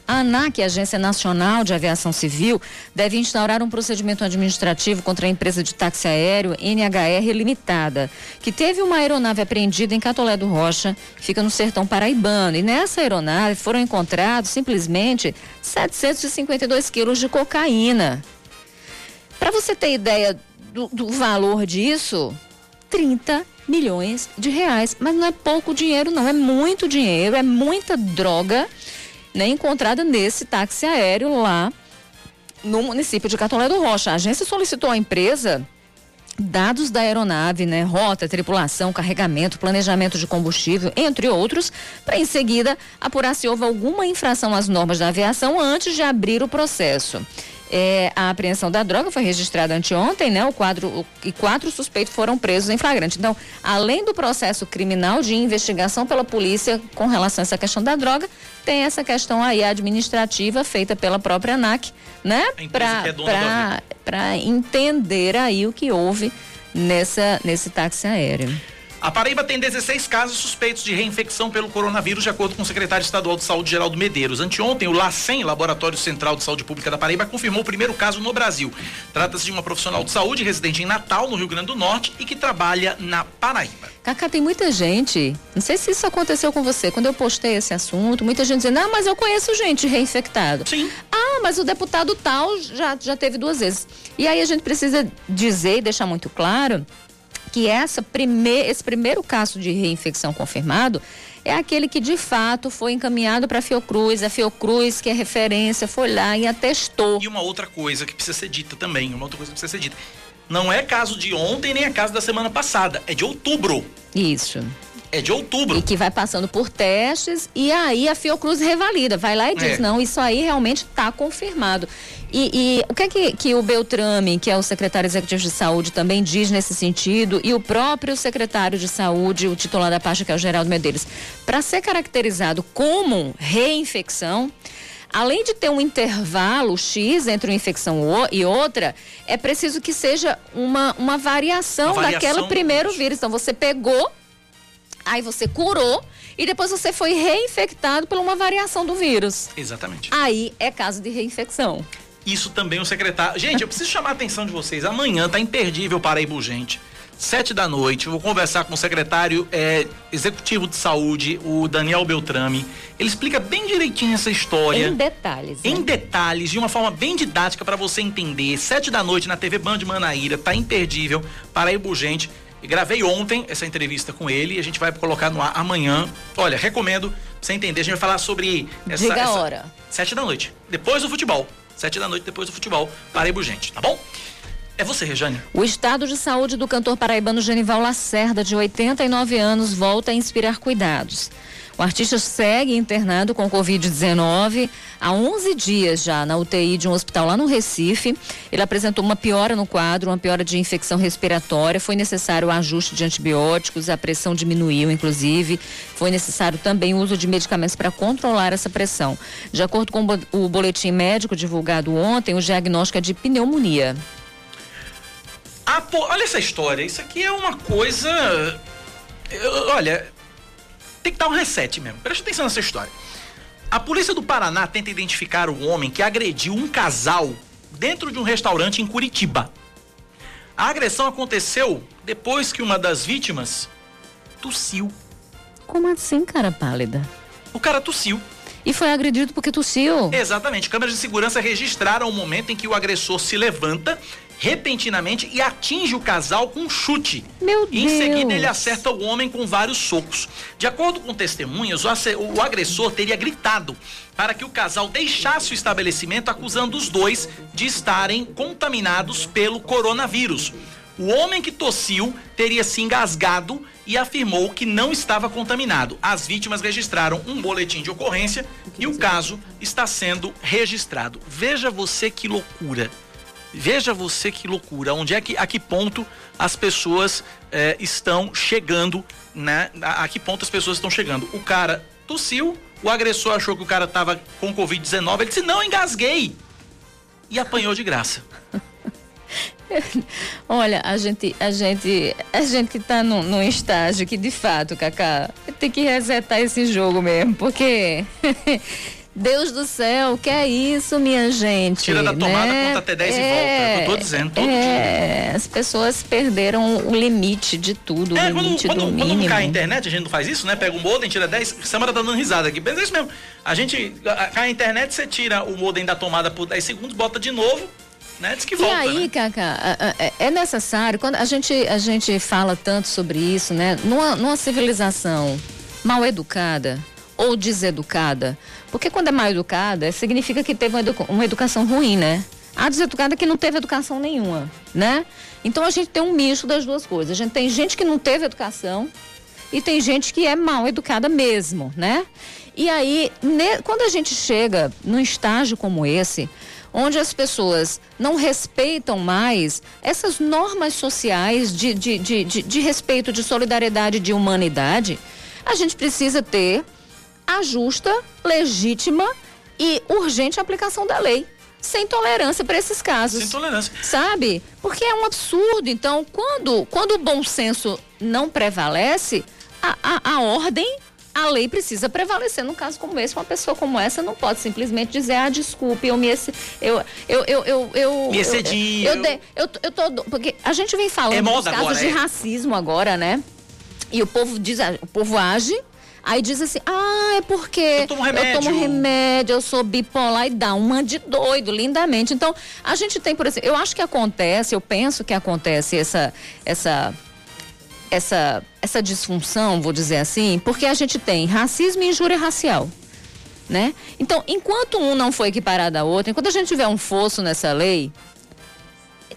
A ANAC, Agência Nacional de Aviação Civil, deve instaurar um procedimento administrativo contra a empresa de táxi aéreo NHR Limitada, que teve uma aeronave apreendida em Catolé do Rocha, fica no sertão paraibano. E nessa aeronave foram encontrados simplesmente 752 quilos de cocaína. Para você ter ideia do, do valor disso, 30 milhões de reais. Mas não é pouco dinheiro, não. É muito dinheiro, é muita droga né, encontrada nesse táxi aéreo lá no município de Catolé do Rocha. A agência solicitou à empresa dados da aeronave, né, rota, tripulação, carregamento, planejamento de combustível, entre outros, para em seguida apurar se houve alguma infração às normas da aviação antes de abrir o processo. É, a apreensão da droga foi registrada anteontem, né? O quadro o, e quatro suspeitos foram presos em flagrante. Então, além do processo criminal de investigação pela polícia com relação a essa questão da droga, tem essa questão aí administrativa feita pela própria ANAC, né? Para entender aí o que houve nessa nesse táxi aéreo. A Paraíba tem 16 casos suspeitos de reinfecção pelo coronavírus, de acordo com o secretário estadual de saúde, Geraldo Medeiros. Anteontem, o LACEN, Laboratório Central de Saúde Pública da Paraíba, confirmou o primeiro caso no Brasil. Trata-se de uma profissional de saúde residente em Natal, no Rio Grande do Norte, e que trabalha na Paraíba. Cacá, tem muita gente, não sei se isso aconteceu com você, quando eu postei esse assunto, muita gente dizendo, ah, mas eu conheço gente reinfectada. Sim. Ah, mas o deputado tal já, já teve duas vezes. E aí a gente precisa dizer e deixar muito claro que essa esse primeiro caso de reinfecção confirmado é aquele que de fato foi encaminhado para a Fiocruz, a Fiocruz, que é referência, foi lá e atestou. E uma outra coisa que precisa ser dita também, uma outra coisa que precisa ser dita. Não é caso de ontem nem é caso da semana passada, é de outubro. Isso é de outubro. E que vai passando por testes e aí a Fiocruz revalida, vai lá e diz, é. não, isso aí realmente está confirmado. E, e, o que é que, que o Beltrame, que é o secretário executivo de saúde, também diz nesse sentido, e o próprio secretário de saúde, o titular da pasta, que é o Geraldo Medeiros, para ser caracterizado como reinfecção, além de ter um intervalo X entre uma infecção e outra, é preciso que seja uma, uma variação, uma variação daquele primeiro vírus. Então, você pegou Aí você curou e depois você foi reinfectado por uma variação do vírus. Exatamente. Aí é caso de reinfecção. Isso também o secretário. Gente, eu preciso chamar a atenção de vocês. Amanhã tá imperdível para gente. Sete da noite, vou conversar com o secretário é, executivo de saúde, o Daniel Beltrame. Ele explica bem direitinho essa história. Em detalhes. Né? Em detalhes, de uma forma bem didática para você entender. Sete da noite na TV Band Manaíra, tá imperdível. Paraíba Urgente. E gravei ontem essa entrevista com ele e a gente vai colocar no ar amanhã. Olha, recomendo pra você entender. A gente vai falar sobre essa. Diga a hora. Sete da noite. Depois do futebol. Sete da noite, depois do futebol. Paraíba gente, tá bom? É você, Rejane. O estado de saúde do cantor paraibano Genival Lacerda, de 89 anos, volta a inspirar cuidados. O artista segue internado com Covid-19 há 11 dias já na UTI de um hospital lá no Recife. Ele apresentou uma piora no quadro, uma piora de infecção respiratória. Foi necessário o ajuste de antibióticos, a pressão diminuiu, inclusive. Foi necessário também o uso de medicamentos para controlar essa pressão. De acordo com o boletim médico divulgado ontem, o diagnóstico é de pneumonia. Ah, pô, olha essa história. Isso aqui é uma coisa. Olha, tem que dar um reset mesmo. Presta atenção nessa história. A polícia do Paraná tenta identificar o homem que agrediu um casal dentro de um restaurante em Curitiba. A agressão aconteceu depois que uma das vítimas tossiu. Como assim, cara pálida? O cara tossiu. E foi agredido porque tossiu? Exatamente. Câmeras de segurança registraram o momento em que o agressor se levanta repentinamente e atinge o casal com um chute. Meu Deus. Em seguida, ele acerta o homem com vários socos. De acordo com testemunhas, o agressor teria gritado para que o casal deixasse o estabelecimento, acusando os dois de estarem contaminados pelo coronavírus. O homem que tossiu teria se engasgado e afirmou que não estava contaminado. As vítimas registraram um boletim de ocorrência e o caso está sendo registrado. Veja você que loucura. Veja você que loucura, onde é que, a que ponto as pessoas é, estão chegando, né? A, a, que ponto as pessoas estão chegando. O cara tossiu, o agressor achou que o cara tava com Covid-19, ele disse, não, engasguei. E apanhou de graça. Olha, a gente, a gente, a gente que tá num, num estágio que de fato, Cacá, tem que resetar esse jogo mesmo, porque Deus do céu, que é isso, minha gente? Tira da tomada, né? conta até 10 é, e volta. É eu tô dizendo, todo é, dia. As pessoas perderam o limite de tudo, é, quando, do quando. Quando cai a internet, a gente não faz isso, né? Pega o modem, tira 10, Samara tá dando risada aqui. Pensa isso mesmo. A gente, cai a internet, você tira o modem da tomada por 10 segundos, bota de novo, né? Diz que volta, e aí, né? Cacá, é, é necessário, quando a gente, a gente fala tanto sobre isso, né? Numa, numa civilização mal educada ou deseducada, porque quando é mal educada, significa que teve uma, educa uma educação ruim, né? A deseducada que não teve educação nenhuma, né? Então a gente tem um misto das duas coisas. A gente tem gente que não teve educação e tem gente que é mal educada mesmo, né? E aí, quando a gente chega num estágio como esse, onde as pessoas não respeitam mais essas normas sociais de, de, de, de, de respeito, de solidariedade, de humanidade, a gente precisa ter a justa, legítima e urgente aplicação da lei. Sem tolerância para esses casos. Sem tolerância. Sabe? Porque é um absurdo. Então, quando, quando o bom senso não prevalece, a, a, a ordem a lei precisa prevalecer num caso como esse. Uma pessoa como essa não pode simplesmente dizer, ah, desculpe, eu me eu eu eu eu, eu me excedi. Eu, eu, eu, eu, eu tô porque a gente vem falando é dos casos agora, de é? racismo agora, né? E o povo diz, o povo age Aí diz assim: ah, é porque eu tomo remédio, eu, tomo remédio, eu sou bipolar e dá uma de doido, lindamente. Então, a gente tem, por exemplo, eu acho que acontece, eu penso que acontece essa, essa, essa, essa disfunção, vou dizer assim, porque a gente tem racismo e injúria racial. Né? Então, enquanto um não foi equiparado a outro, enquanto a gente tiver um fosso nessa lei,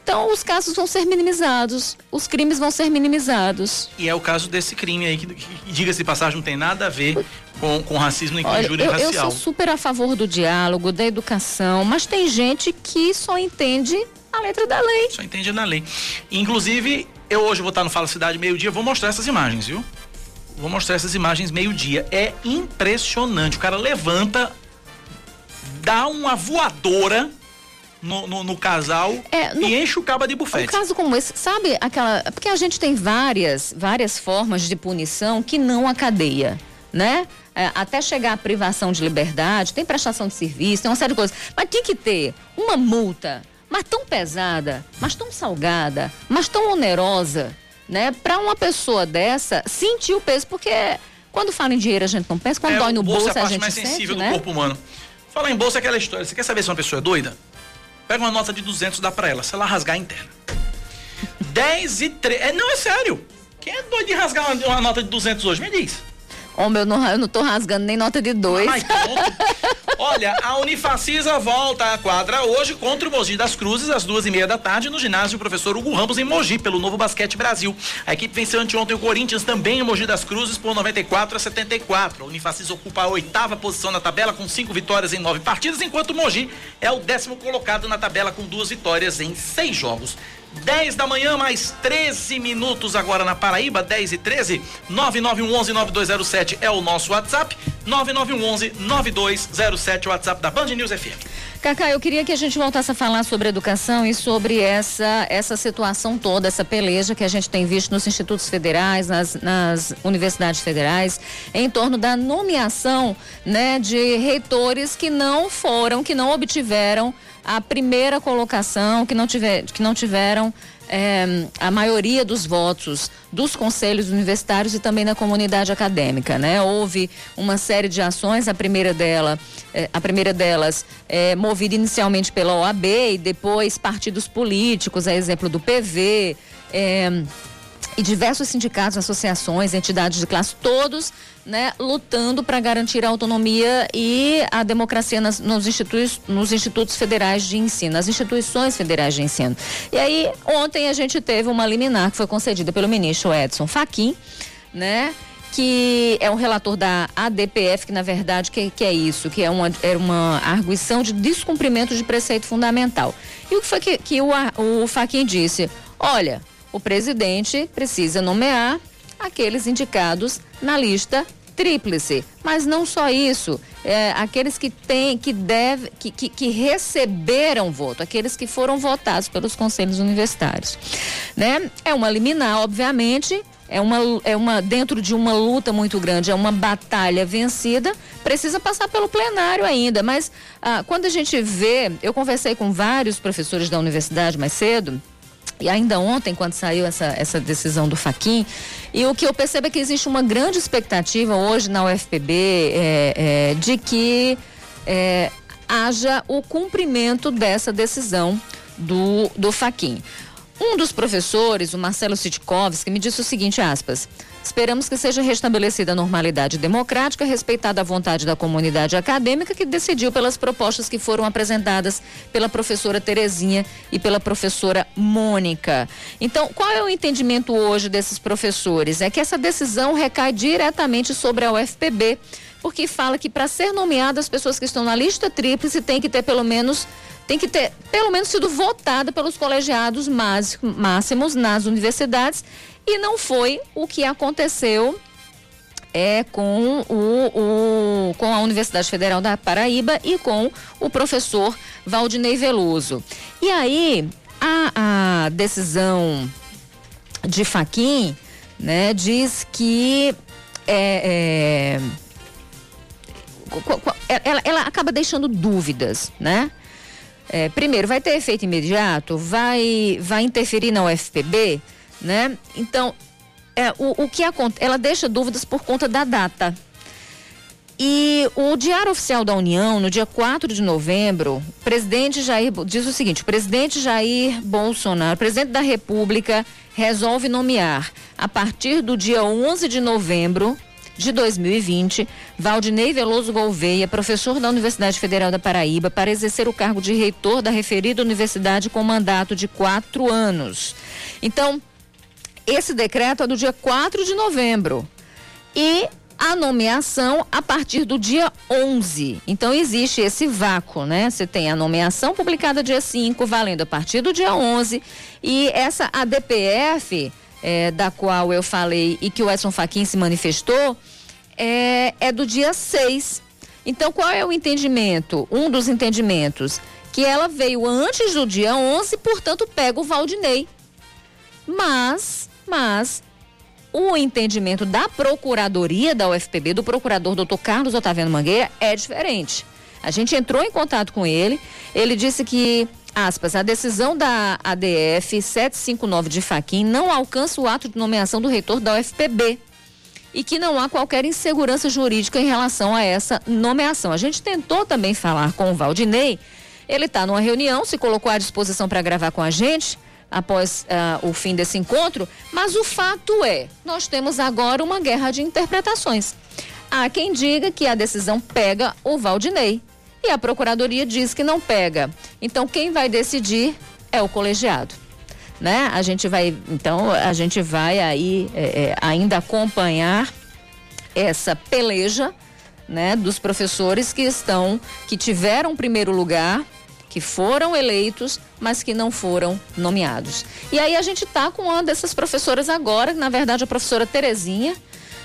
então os casos vão ser minimizados, os crimes vão ser minimizados. E é o caso desse crime aí, que, que diga-se de passagem, não tem nada a ver com, com racismo e Olha, injúria eu, racial. Eu sou super a favor do diálogo, da educação, mas tem gente que só entende a letra da lei. Só entende na lei. Inclusive, eu hoje vou estar no Fala Cidade meio-dia, vou mostrar essas imagens, viu? Vou mostrar essas imagens meio-dia. É impressionante. O cara levanta, dá uma voadora no, no, no casal é, no, e enche o cabo de bufete. Um caso como esse, sabe aquela. Porque a gente tem várias, várias formas de punição que não a cadeia, né? É, até chegar à privação de liberdade, tem prestação de serviço, tem uma série de coisas. Mas tem que ter uma multa, mas tão pesada, mas tão salgada, mas tão onerosa, né? Para uma pessoa dessa sentir o peso, porque quando fala em dinheiro a gente não pensa, quando é, dói no bolso, bolso é a, a gente mais sensível sente, do né? corpo humano. Falar em bolsa é aquela história. Você quer saber se uma pessoa é doida? Pega uma nota de 200 dá pra ela, se ela rasgar interna. 10 e 3. É, não, é sério. Quem é doido de rasgar uma, uma nota de 200 hoje? Me diz. Homem, eu não, eu não tô rasgando nem nota de dois. Ai, Olha, a Unifacisa volta à quadra hoje contra o Mogi das Cruzes, às duas e meia da tarde, no ginásio professor Hugo Ramos, em Mogi, pelo Novo Basquete Brasil. A equipe venceu anteontem o Corinthians, também em Mogi das Cruzes, por 94 a 74. A Unifacisa ocupa a oitava posição na tabela, com cinco vitórias em nove partidas, enquanto o Mogi é o décimo colocado na tabela, com duas vitórias em seis jogos. 10 da manhã, mais 13 minutos agora na Paraíba, 10 e 13. 9911-9207 é o nosso WhatsApp. 9911-9207, o WhatsApp da Band News FM. Cacá, eu queria que a gente voltasse a falar sobre educação e sobre essa, essa situação toda, essa peleja que a gente tem visto nos institutos federais, nas, nas universidades federais, em torno da nomeação né, de reitores que não foram, que não obtiveram a primeira colocação, que não, tiver, que não tiveram é, a maioria dos votos dos conselhos universitários e também da comunidade acadêmica, né? Houve uma série de ações, a primeira dela, é, a primeira delas é, movida inicialmente pela OAB e depois partidos políticos, a exemplo do PV, e diversos sindicatos, associações, entidades de classe, todos né, lutando para garantir a autonomia e a democracia nas, nos, institutos, nos institutos federais de ensino, nas instituições federais de ensino. E aí, ontem a gente teve uma liminar que foi concedida pelo ministro Edson Fachin, né? que é um relator da ADPF, que na verdade que, que é isso, que é uma, é uma arguição de descumprimento de preceito fundamental. E o que foi que, que o, o Faquin disse? Olha, o presidente precisa nomear aqueles indicados na lista tríplice. Mas não só isso, é, aqueles que têm, que deve, que, que, que, receberam voto, aqueles que foram votados pelos conselhos universitários. Né? É uma liminar, obviamente, é uma, é uma dentro de uma luta muito grande, é uma batalha vencida, precisa passar pelo plenário ainda. Mas ah, quando a gente vê, eu conversei com vários professores da universidade mais cedo. E ainda ontem, quando saiu essa, essa decisão do Faquin, e o que eu percebo é que existe uma grande expectativa hoje na UFPB é, é, de que é, haja o cumprimento dessa decisão do, do Faquin. Um dos professores, o Marcelo Sitkovski, me disse o seguinte, aspas, Esperamos que seja restabelecida a normalidade democrática, respeitada a vontade da comunidade acadêmica que decidiu pelas propostas que foram apresentadas pela professora Terezinha e pela professora Mônica. Então, qual é o entendimento hoje desses professores? É que essa decisão recai diretamente sobre a UFPB, porque fala que para ser nomeada as pessoas que estão na lista tríplice tem que ter pelo menos tem que ter pelo menos sido votada pelos colegiados máximos nas universidades e não foi o que aconteceu é com o, o, com a Universidade Federal da Paraíba e com o professor Valdinei Veloso. E aí a, a decisão de Faquim, né, diz que é, é, ela, ela acaba deixando dúvidas, né? É, primeiro, vai ter efeito imediato? Vai, vai interferir na UFPB? né? Então, é, o, o que acontece, ela deixa dúvidas por conta da data. E o Diário Oficial da União, no dia 4 de novembro, presidente Jair diz o seguinte: o presidente Jair Bolsonaro, presidente da República, resolve nomear a partir do dia 11 de novembro de 2020, Valdinei Veloso Gouveia, professor da Universidade Federal da Paraíba, para exercer o cargo de reitor da referida universidade com mandato de quatro anos. Então, esse decreto é do dia 4 de novembro. E a nomeação a partir do dia 11. Então existe esse vácuo, né? Você tem a nomeação publicada dia 5, valendo a partir do dia 11, e essa ADPF, é, da qual eu falei e que o Edson Fachin se manifestou, é, é do dia 6. Então qual é o entendimento? Um dos entendimentos que ela veio antes do dia 11, portanto pega o Valdinei. Mas mas o entendimento da Procuradoria da UFPB, do procurador doutor Carlos Otaviano Mangueira, é diferente. A gente entrou em contato com ele, ele disse que, aspas, a decisão da ADF 759 de Faquim não alcança o ato de nomeação do reitor da UFPB e que não há qualquer insegurança jurídica em relação a essa nomeação. A gente tentou também falar com o Valdinei, ele está numa reunião, se colocou à disposição para gravar com a gente, após uh, o fim desse encontro, mas o fato é, nós temos agora uma guerra de interpretações. Há quem diga que a decisão pega o Valdinei e a procuradoria diz que não pega. Então quem vai decidir é o colegiado. Né? A gente vai, então, a gente vai aí é, é, ainda acompanhar essa peleja, né, dos professores que estão, que tiveram primeiro lugar que foram eleitos, mas que não foram nomeados. E aí a gente está com uma dessas professoras agora, na verdade a professora Terezinha,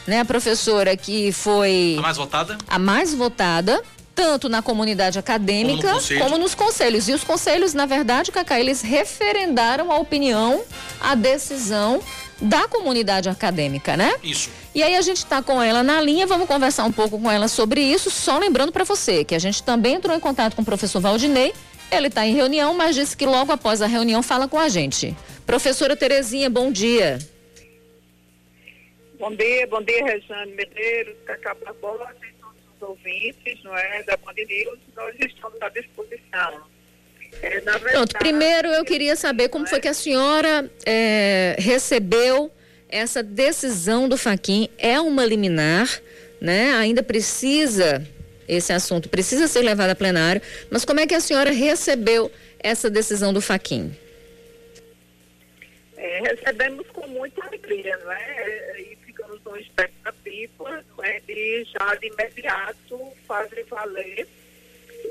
né, a professora que foi a mais votada, a mais votada tanto na comunidade acadêmica como, no como, nos conselhos. E os conselhos, na verdade, Cacá, eles referendaram a opinião, a decisão da comunidade acadêmica, né? Isso. E aí a gente está com ela na linha, vamos conversar um pouco com ela sobre isso. Só lembrando para você que a gente também entrou em contato com o professor Valdinei ele está em reunião, mas disse que logo após a reunião fala com a gente. Professora Terezinha, bom dia. Bom dia, bom dia, Rejane Medeiros, Cacá Barbosa e todos os ouvintes, não é, da Band News, nós estamos à disposição. É, verdade, Pronto, primeiro eu queria saber como foi que a senhora é, recebeu essa decisão do Faquin. É uma liminar, né? Ainda precisa esse assunto precisa ser levado a plenário, mas como é que a senhora recebeu essa decisão do Faquin? É, recebemos com muita alegria, não é? E ficamos com expectativa não é? de já de imediato fazer valer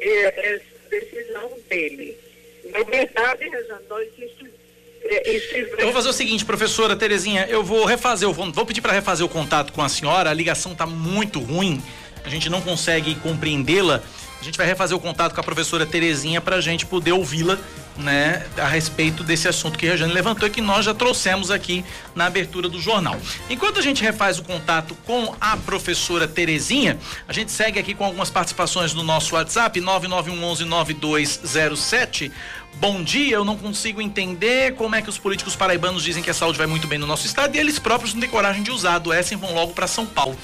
é, essa decisão dele. Na verdade, nós é, eu vou fazer o seguinte, professora Terezinha, eu vou refazer, vou, vou pedir para refazer o contato com a senhora, a ligação está muito ruim a gente não consegue compreendê-la, a gente vai refazer o contato com a professora Terezinha para a gente poder ouvi-la né, a respeito desse assunto que a Rejane levantou e que nós já trouxemos aqui na abertura do jornal. Enquanto a gente refaz o contato com a professora Terezinha, a gente segue aqui com algumas participações no nosso WhatsApp 991119207. Bom dia, eu não consigo entender como é que os políticos paraibanos dizem que a saúde vai muito bem no nosso estado e eles próprios não têm coragem de usar. Adoecem vão logo para São Paulo.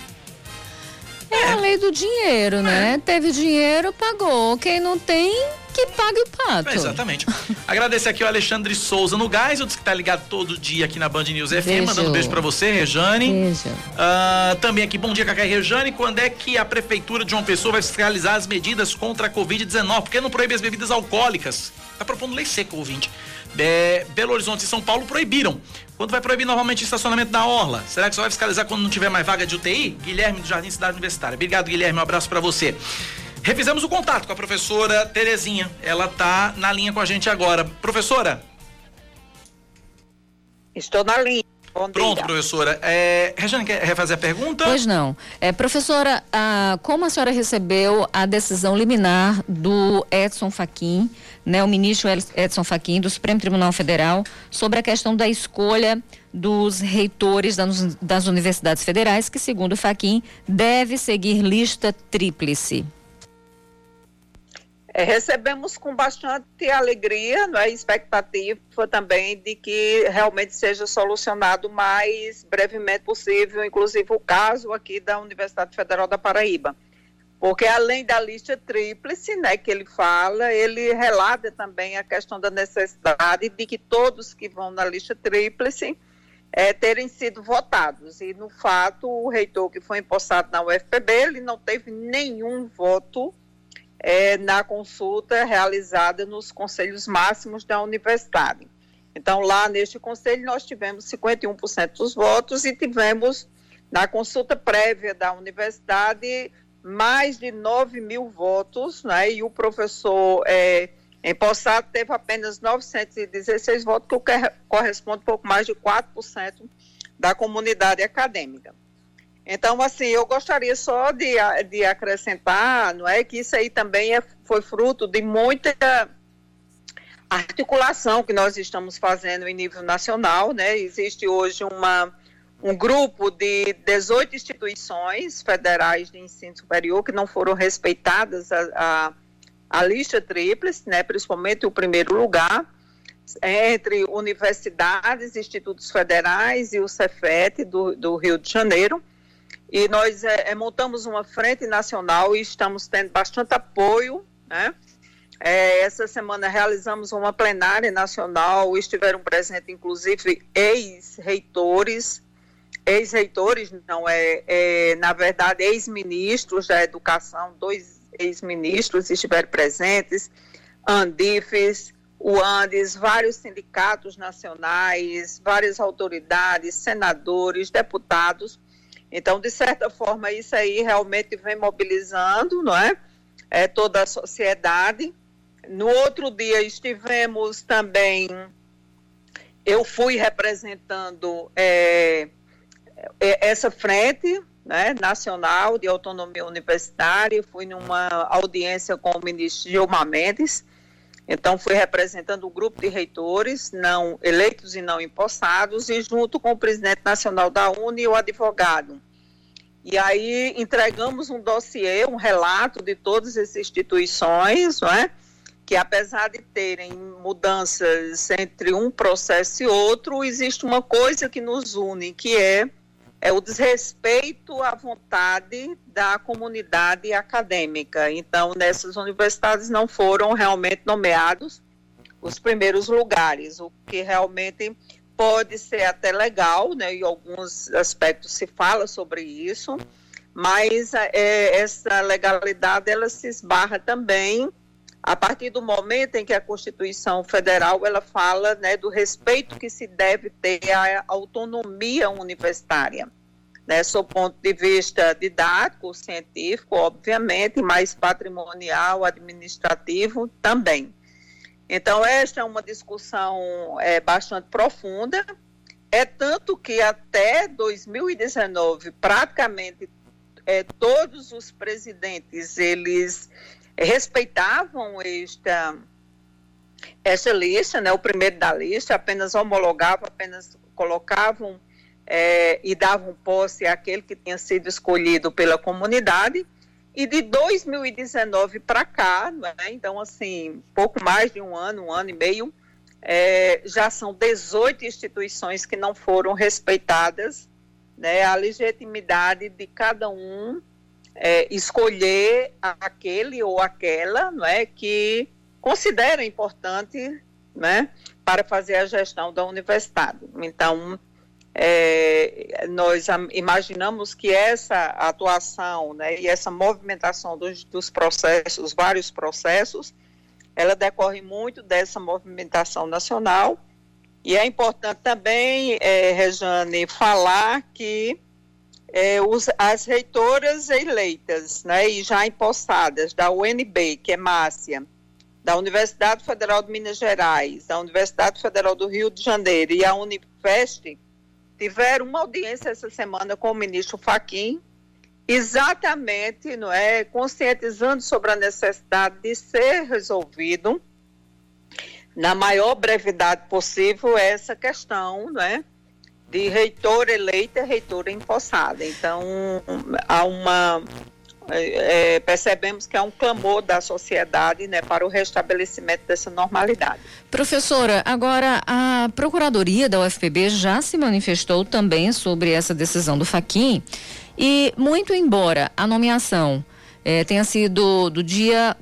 É a lei do dinheiro, né? Teve dinheiro, pagou. Quem não tem, que pague o pato. É, exatamente. Agradecer aqui o Alexandre Souza no Gás, o que tá ligado todo dia aqui na Band News FM. Beijo. Mandando um beijo pra você, Rejane. Beijo. Uh, também aqui, bom dia, Cacá Rejane. Quando é que a Prefeitura de João Pessoa vai fiscalizar as medidas contra a Covid-19? Por que não proíbe as bebidas alcoólicas? Tá propondo lei seca, ouvinte. É, Belo Horizonte e São Paulo proibiram. Quando vai proibir novamente o estacionamento da Orla? Será que só vai fiscalizar quando não tiver mais vaga de UTI? Guilherme do Jardim Cidade Universitária. Obrigado, Guilherme. Um abraço para você. Refizemos o contato com a professora Terezinha. Ela tá na linha com a gente agora. Professora? Estou na linha. Pronto, professora. É, Regiane, quer refazer a pergunta? Pois não. É, professora, ah, como a senhora recebeu a decisão liminar do Edson Fachin, né, o ministro Edson Fachin, do Supremo Tribunal Federal, sobre a questão da escolha dos reitores das, das universidades federais, que, segundo Fachin, deve seguir lista tríplice? É, recebemos com bastante alegria, não é, expectativa também de que realmente seja solucionado o mais brevemente possível, inclusive o caso aqui da Universidade Federal da Paraíba. Porque além da lista tríplice, né, que ele fala, ele relata também a questão da necessidade de que todos que vão na lista tríplice é, terem sido votados. E, no fato, o reitor que foi empossado na UFPB, ele não teve nenhum voto é, na consulta realizada nos conselhos máximos da universidade. Então, lá neste conselho, nós tivemos 51% dos votos e tivemos, na consulta prévia da universidade, mais de 9 mil votos, né? e o professor é, empossado teve apenas 916 votos, que corresponde a pouco mais de 4% da comunidade acadêmica. Então, assim, eu gostaria só de, de acrescentar, não é, que isso aí também é, foi fruto de muita articulação que nós estamos fazendo em nível nacional, né? Existe hoje uma, um grupo de 18 instituições federais de ensino superior que não foram respeitadas a, a, a lista tríplice, né? Principalmente o primeiro lugar, entre universidades, institutos federais e o Cefet do, do Rio de Janeiro e nós é, é, montamos uma frente nacional e estamos tendo bastante apoio, né? É, essa semana realizamos uma plenária nacional, estiveram presentes inclusive ex-reitores, ex-reitores, não é, é, na verdade, ex-ministros da educação, dois ex-ministros estiveram presentes, Andifes, o Andes, vários sindicatos nacionais, várias autoridades, senadores, deputados, então, de certa forma, isso aí realmente vem mobilizando, não é? é toda a sociedade. No outro dia estivemos também, eu fui representando é, é, essa frente né, nacional de autonomia universitária, fui numa audiência com o ministro Gilmar Mendes, então fui representando o grupo de reitores não eleitos e não empossados e junto com o presidente nacional da UNE e o advogado. E aí entregamos um dossiê, um relato de todas essas instituições, não é? que apesar de terem mudanças entre um processo e outro, existe uma coisa que nos une, que é, é o desrespeito à vontade da comunidade acadêmica. Então, nessas universidades não foram realmente nomeados os primeiros lugares, o que realmente pode ser até legal, né? Em alguns aspectos se fala sobre isso, mas é, essa legalidade ela se esbarra também a partir do momento em que a Constituição Federal ela fala né, do respeito que se deve ter à autonomia universitária, né, sob ponto de vista didático, científico, obviamente, mas patrimonial, administrativo também. Então, esta é uma discussão é, bastante profunda. É tanto que até 2019, praticamente é, todos os presidentes, eles respeitavam esta, essa lista, né, o primeiro da lista, apenas homologava, apenas colocavam é, e davam posse àquele que tinha sido escolhido pela comunidade. E de 2019 para cá, né, então assim, pouco mais de um ano, um ano e meio, é, já são 18 instituições que não foram respeitadas né, a legitimidade de cada um é, escolher aquele ou aquela não é, que considera importante né, para fazer a gestão da universidade. Então, é, nós imaginamos que essa atuação né, e essa movimentação dos, dos processos, vários processos, ela decorre muito dessa movimentação nacional. E é importante também, é, Rejane, falar que é, os, as reitoras eleitas né, e já empossadas da UNB, que é Márcia, da Universidade Federal de Minas Gerais, da Universidade Federal do Rio de Janeiro e a Unifest, tiveram uma audiência essa semana com o ministro Faquim, exatamente, não é, conscientizando sobre a necessidade de ser resolvido na maior brevidade possível essa questão, não é, de reitor eleita e reitora empossada. Então, há uma é, é, percebemos que há um clamor da sociedade né, para o restabelecimento dessa normalidade. Professora, agora a Procuradoria da UFPB já se manifestou também sobre essa decisão do Faquin e muito embora a nomeação é, tenha sido do dia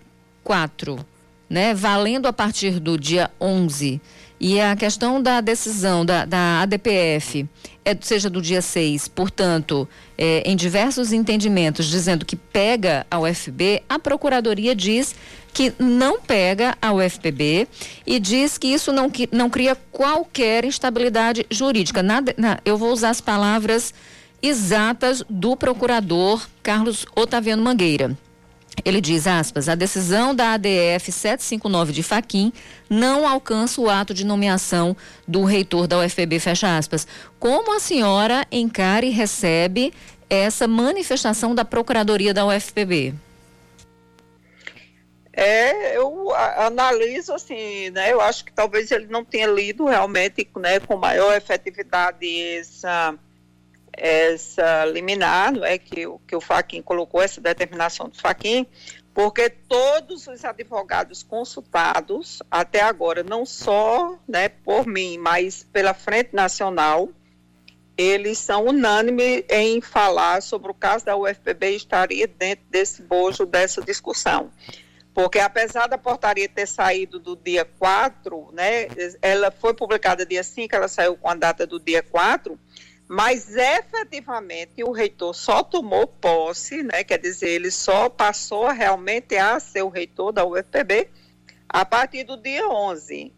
4, né, valendo a partir do dia 11, e a questão da decisão da, da ADPF, é, seja do dia 6, portanto, é, em diversos entendimentos, dizendo que pega a UFB, a Procuradoria diz que não pega a UFPB e diz que isso não, não cria qualquer instabilidade jurídica. Na, eu vou usar as palavras exatas do procurador Carlos Otaviano Mangueira. Ele diz, aspas, a decisão da ADF 759 de Faquim não alcança o ato de nomeação do reitor da UFPB, fecha aspas. Como a senhora encara e recebe essa manifestação da Procuradoria da UFPB? É, eu analiso assim, né? Eu acho que talvez ele não tenha lido realmente, né, com maior efetividade essa essa liminar, não é que, que o Faquin colocou essa determinação do Faquin, porque todos os advogados consultados até agora, não só né, por mim, mas pela Frente Nacional, eles são unânimes em falar sobre o caso da UFPB estaria dentro desse bojo dessa discussão. Porque apesar da portaria ter saído do dia 4, né, ela foi publicada dia 5, ela saiu com a data do dia 4, mas efetivamente o reitor só tomou posse, né, quer dizer, ele só passou realmente a ser o reitor da UFPB a partir do dia 11.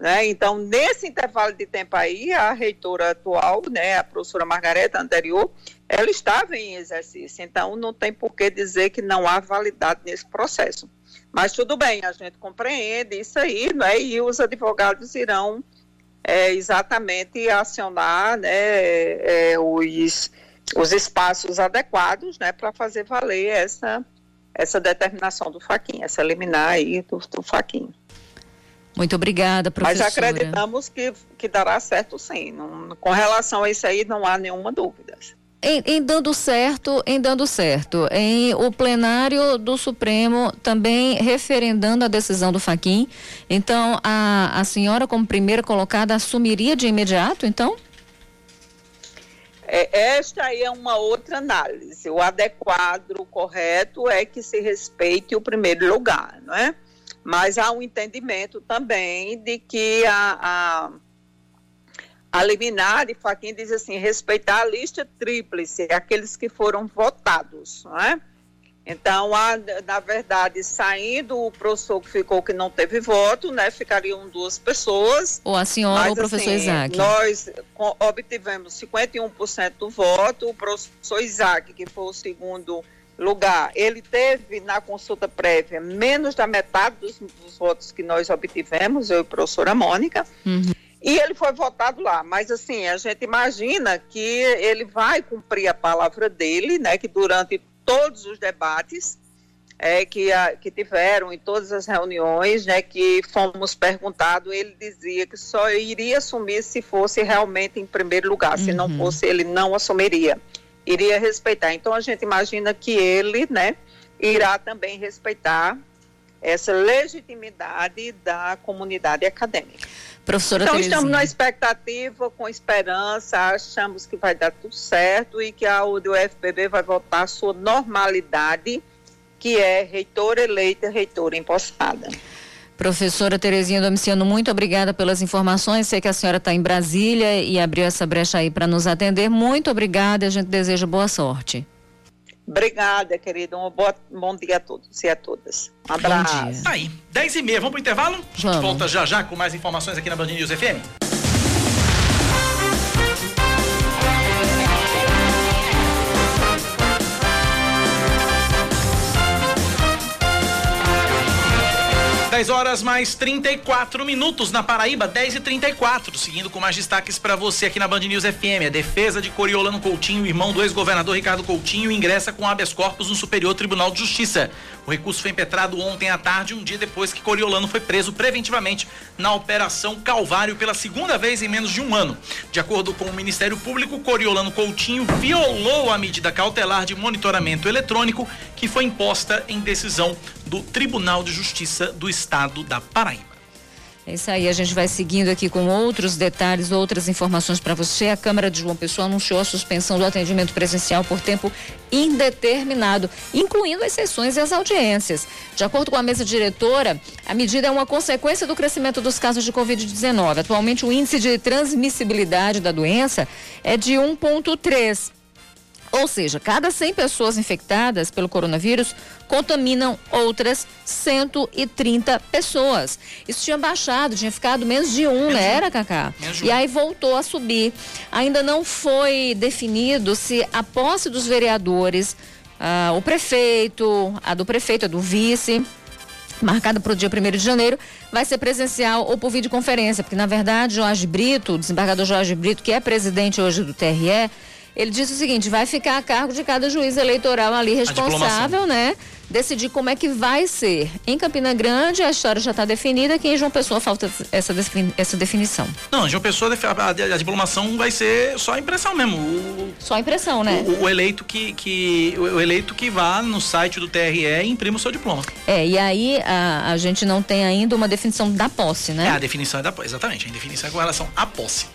Né? Então, nesse intervalo de tempo aí, a reitora atual, né, a professora Margareta anterior, ela estava em exercício, então não tem por que dizer que não há validade nesse processo. Mas tudo bem, a gente compreende isso aí, né, e os advogados irão é, exatamente acionar né, é, os, os espaços adequados né, para fazer valer essa, essa determinação do Faquinha, essa liminar aí do, do Faquinha. Muito obrigada, professora. Mas acreditamos que, que dará certo sim. Não, com relação a isso aí, não há nenhuma dúvida. Em, em, dando certo, em dando certo, em o plenário do Supremo também referendando a decisão do Faquim. Então, a, a senhora, como primeira colocada, assumiria de imediato, então? É, esta aí é uma outra análise. O adequado, o correto é que se respeite o primeiro lugar, não é? Mas há um entendimento também de que a, a a liminar, e Faquinha diz assim, respeitar a lista tríplice, aqueles que foram votados, não é? Então, a, na verdade, saindo o professor que ficou que não teve voto, né? Ficariam duas pessoas. Ou a senhora mas, ou o professor assim, Isaac. Nós obtivemos 51% do voto, o professor Isaac, que foi o segundo lugar, ele teve na consulta prévia menos da metade dos, dos votos que nós obtivemos, eu e a professora Mônica. Uhum. E ele foi votado lá, mas assim, a gente imagina que ele vai cumprir a palavra dele, né, que durante todos os debates é, que, a, que tiveram em todas as reuniões, né, que fomos perguntados, ele dizia que só iria assumir se fosse realmente em primeiro lugar, uhum. se não uhum. fosse ele não assumiria, iria respeitar. Então a gente imagina que ele, né, irá também respeitar essa legitimidade da comunidade acadêmica. Professora então Terezinha. estamos na expectativa, com esperança, achamos que vai dar tudo certo e que a UFPB vai voltar à sua normalidade que é reitora eleita, reitora empossada. Professora Terezinha Domiciano, muito obrigada pelas informações. Sei que a senhora está em Brasília e abriu essa brecha aí para nos atender. Muito obrigada e a gente deseja boa sorte. Obrigada, querido. Um bom, bom dia a todos e a todas. Um abraço. Tá aí, 10 e meia. Vamos para o intervalo? Vamos. A gente volta já já com mais informações aqui na Band News FM. 10 horas mais 34 minutos na Paraíba, 10 e 34 Seguindo com mais destaques para você aqui na Band News FM. A defesa de Coriolano Coutinho, irmão do ex-governador Ricardo Coutinho, ingressa com habeas corpus no Superior Tribunal de Justiça. O recurso foi impetrado ontem à tarde, um dia depois que Coriolano foi preso preventivamente na Operação Calvário pela segunda vez em menos de um ano. De acordo com o Ministério Público, Coriolano Coutinho violou a medida cautelar de monitoramento eletrônico que foi imposta em decisão do Tribunal de Justiça do Estado da Paraíba. É isso aí, a gente vai seguindo aqui com outros detalhes, outras informações para você. A Câmara de João Pessoa anunciou a suspensão do atendimento presencial por tempo indeterminado, incluindo as sessões e as audiências. De acordo com a mesa diretora, a medida é uma consequência do crescimento dos casos de Covid-19. Atualmente, o índice de transmissibilidade da doença é de 1,3 ou seja, cada 100 pessoas infectadas pelo coronavírus contaminam outras 130 pessoas. Isso tinha baixado, tinha ficado menos de um, né? Era, Cacá? E aí voltou a subir. Ainda não foi definido se a posse dos vereadores, ah, o prefeito, a do prefeito, a do vice, marcada para o dia 1 de janeiro, vai ser presencial ou por videoconferência, porque na verdade Jorge Brito, o desembargador Jorge Brito, que é presidente hoje do TRE, ele disse o seguinte: vai ficar a cargo de cada juiz eleitoral ali responsável, né? Decidir como é que vai ser. Em Campina Grande, a história já está definida, aqui em João Pessoa falta essa, essa definição. Não, em João Pessoa a, a, a diplomação vai ser só impressão mesmo. O, só impressão, né? O, o, eleito que, que, o eleito que vá no site do TRE e imprima o seu diploma. É, e aí a, a gente não tem ainda uma definição da posse, né? É, a definição é da posse, exatamente. A definição é com relação à posse.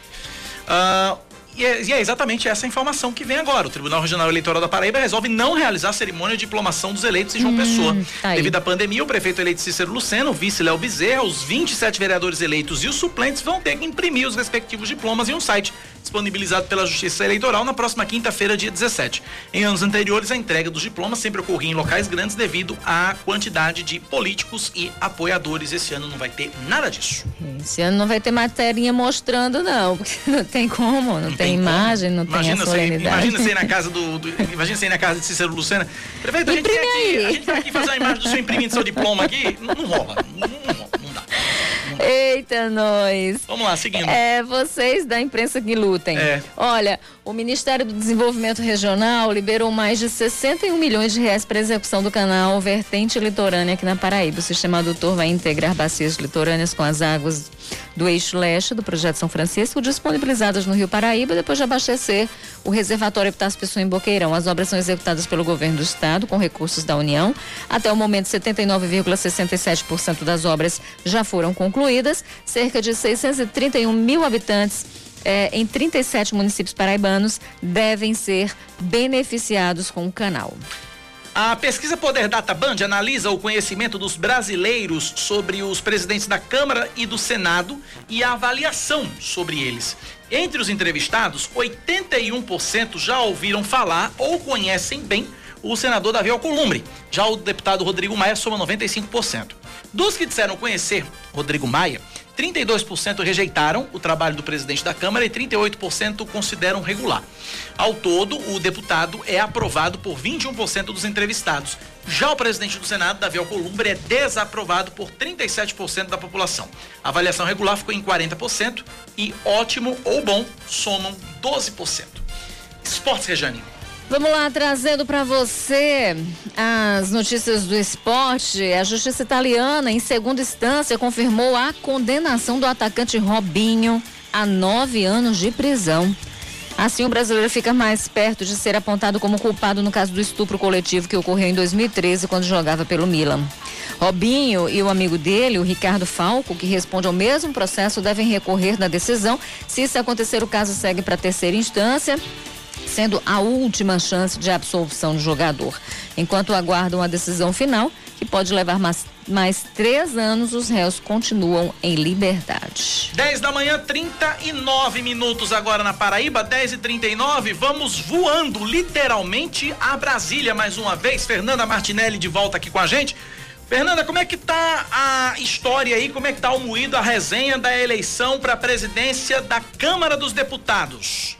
Uh, e é, e é, exatamente essa informação que vem agora. O Tribunal Regional Eleitoral da Paraíba resolve não realizar a cerimônia de diplomação dos eleitos em João hum, Pessoa. Tá Devido à pandemia, o prefeito eleito Cícero Luceno, o vice Léo Bezerra, os 27 vereadores eleitos e os suplentes vão ter que imprimir os respectivos diplomas em um site disponibilizado pela Justiça Eleitoral na próxima quinta-feira, dia 17. Em anos anteriores, a entrega dos diplomas sempre ocorria em locais grandes devido à quantidade de políticos e apoiadores. Esse ano não vai ter nada disso. Esse ano não vai ter matéria mostrando, não, porque não tem como, não, não tem, tem imagem, não imagina tem a solenidade. imagina você ir na casa do, do imagina você ir na casa de Cícero Lucena. Prefeito, a gente, aqui, a gente vai aqui fazer a imagem do seu imprimindo seu diploma aqui. Não, não rola, não, não rola. Eita, nós. Vamos lá, seguindo. É, vocês da imprensa que lutem. É. Olha, o Ministério do Desenvolvimento Regional liberou mais de 61 milhões de reais para execução do canal Vertente Litorânea aqui na Paraíba. O sistema adutor vai integrar bacias litorâneas com as águas do eixo leste do projeto São Francisco, disponibilizadas no Rio Paraíba, depois de abastecer o reservatório Epitácio Pessoa em Boqueirão. As obras são executadas pelo governo do estado com recursos da União. Até o momento, 79,67% das obras já foram concluídas. Cerca de 631 mil habitantes eh, em 37 municípios paraibanos devem ser beneficiados com o canal. A pesquisa Poder Data Band analisa o conhecimento dos brasileiros sobre os presidentes da Câmara e do Senado e a avaliação sobre eles. Entre os entrevistados, 81% já ouviram falar ou conhecem bem o senador Davi Alcolumbre. Já o deputado Rodrigo Maia soma 95%. Dos que disseram conhecer Rodrigo Maia, 32% rejeitaram o trabalho do presidente da Câmara e 38% consideram regular. Ao todo, o deputado é aprovado por 21% dos entrevistados. Já o presidente do Senado, Davi Alcolumbre, é desaprovado por 37% da população. A avaliação regular ficou em 40% e ótimo ou bom somam 12%. Esportes, Rejane. Vamos lá, trazendo para você as notícias do esporte. A justiça italiana, em segunda instância, confirmou a condenação do atacante Robinho a nove anos de prisão. Assim, o brasileiro fica mais perto de ser apontado como culpado no caso do estupro coletivo que ocorreu em 2013, quando jogava pelo Milan. Robinho e o amigo dele, o Ricardo Falco, que responde ao mesmo processo, devem recorrer da decisão. Se isso acontecer, o caso segue para terceira instância sendo a última chance de absolvição do jogador. Enquanto aguardam a decisão final, que pode levar mais, mais três anos, os réus continuam em liberdade. 10 da manhã, 39 minutos agora na Paraíba, 10 e 39 Vamos voando literalmente a Brasília mais uma vez. Fernanda Martinelli de volta aqui com a gente. Fernanda, como é que tá a história aí? Como é que tá o moído, a resenha da eleição para a presidência da Câmara dos Deputados?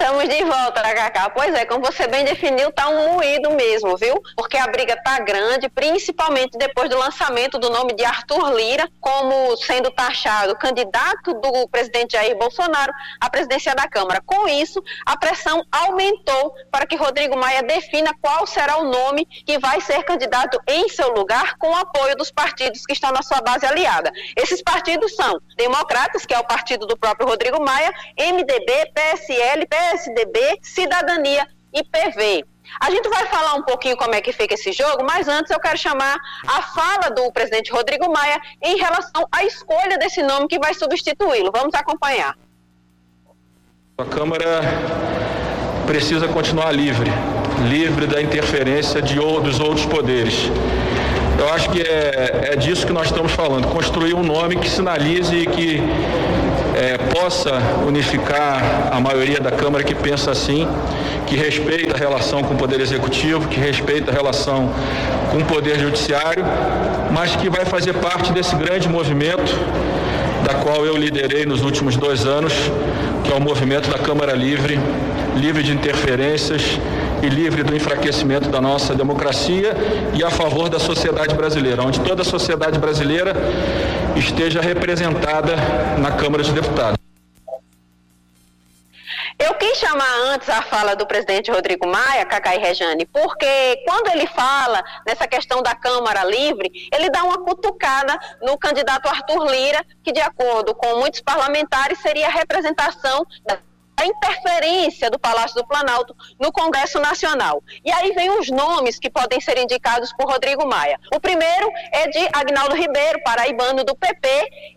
Estamos de volta, Cacá. Pois é, como você bem definiu, tá um moído mesmo, viu? Porque a briga tá grande, principalmente depois do lançamento do nome de Arthur Lira como sendo taxado candidato do presidente Jair Bolsonaro à presidência da Câmara. Com isso, a pressão aumentou para que Rodrigo Maia defina qual será o nome que vai ser candidato em seu lugar com o apoio dos partidos que estão na sua base aliada. Esses partidos são Democratas, que é o partido do próprio Rodrigo Maia, MDB, PSL, PSL PSDB, Cidadania e PV. A gente vai falar um pouquinho como é que fica esse jogo, mas antes eu quero chamar a fala do presidente Rodrigo Maia em relação à escolha desse nome que vai substituí-lo. Vamos acompanhar. A Câmara precisa continuar livre, livre da interferência de, dos outros poderes. Eu acho que é, é disso que nós estamos falando, construir um nome que sinalize e que é, possa unificar a maioria da Câmara que pensa assim, que respeita a relação com o Poder Executivo, que respeita a relação com o Poder Judiciário, mas que vai fazer parte desse grande movimento da qual eu liderei nos últimos dois anos, que é o movimento da Câmara Livre, livre de interferências e livre do enfraquecimento da nossa democracia e a favor da sociedade brasileira, onde toda a sociedade brasileira esteja representada na Câmara de Deputados. Eu quis chamar antes a fala do presidente Rodrigo Maia, Cacai Rejane, porque quando ele fala nessa questão da Câmara Livre, ele dá uma cutucada no candidato Arthur Lira, que, de acordo com muitos parlamentares, seria a representação da a interferência do Palácio do Planalto no Congresso Nacional. E aí vem os nomes que podem ser indicados por Rodrigo Maia. O primeiro é de Agnaldo Ribeiro, paraibano do PP,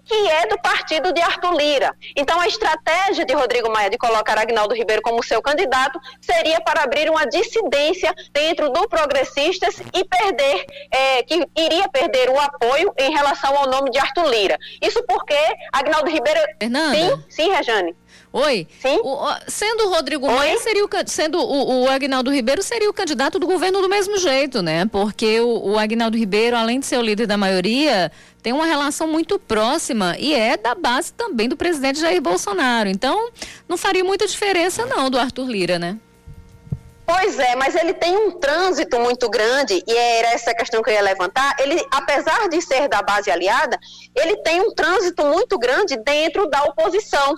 que é do partido de Arthur Lira. Então a estratégia de Rodrigo Maia de colocar Agnaldo Ribeiro como seu candidato seria para abrir uma dissidência dentro do Progressistas e perder, é, que iria perder o apoio em relação ao nome de Arthur Lira. Isso porque Agnaldo Ribeiro. Fernanda. Sim, sim, Rejane. Oi. Sim? O, sendo o Rodrigo Oi? Maia, seria o, sendo o, o, Agnaldo Ribeiro, seria o candidato do governo do mesmo jeito, né? Porque o, o Agnaldo Ribeiro, além de ser o líder da maioria, tem uma relação muito próxima e é da base também do presidente Jair Bolsonaro. Então, não faria muita diferença, não, do Arthur Lira, né? Pois é, mas ele tem um trânsito muito grande, e era essa questão que eu ia levantar. Ele, apesar de ser da base aliada, ele tem um trânsito muito grande dentro da oposição.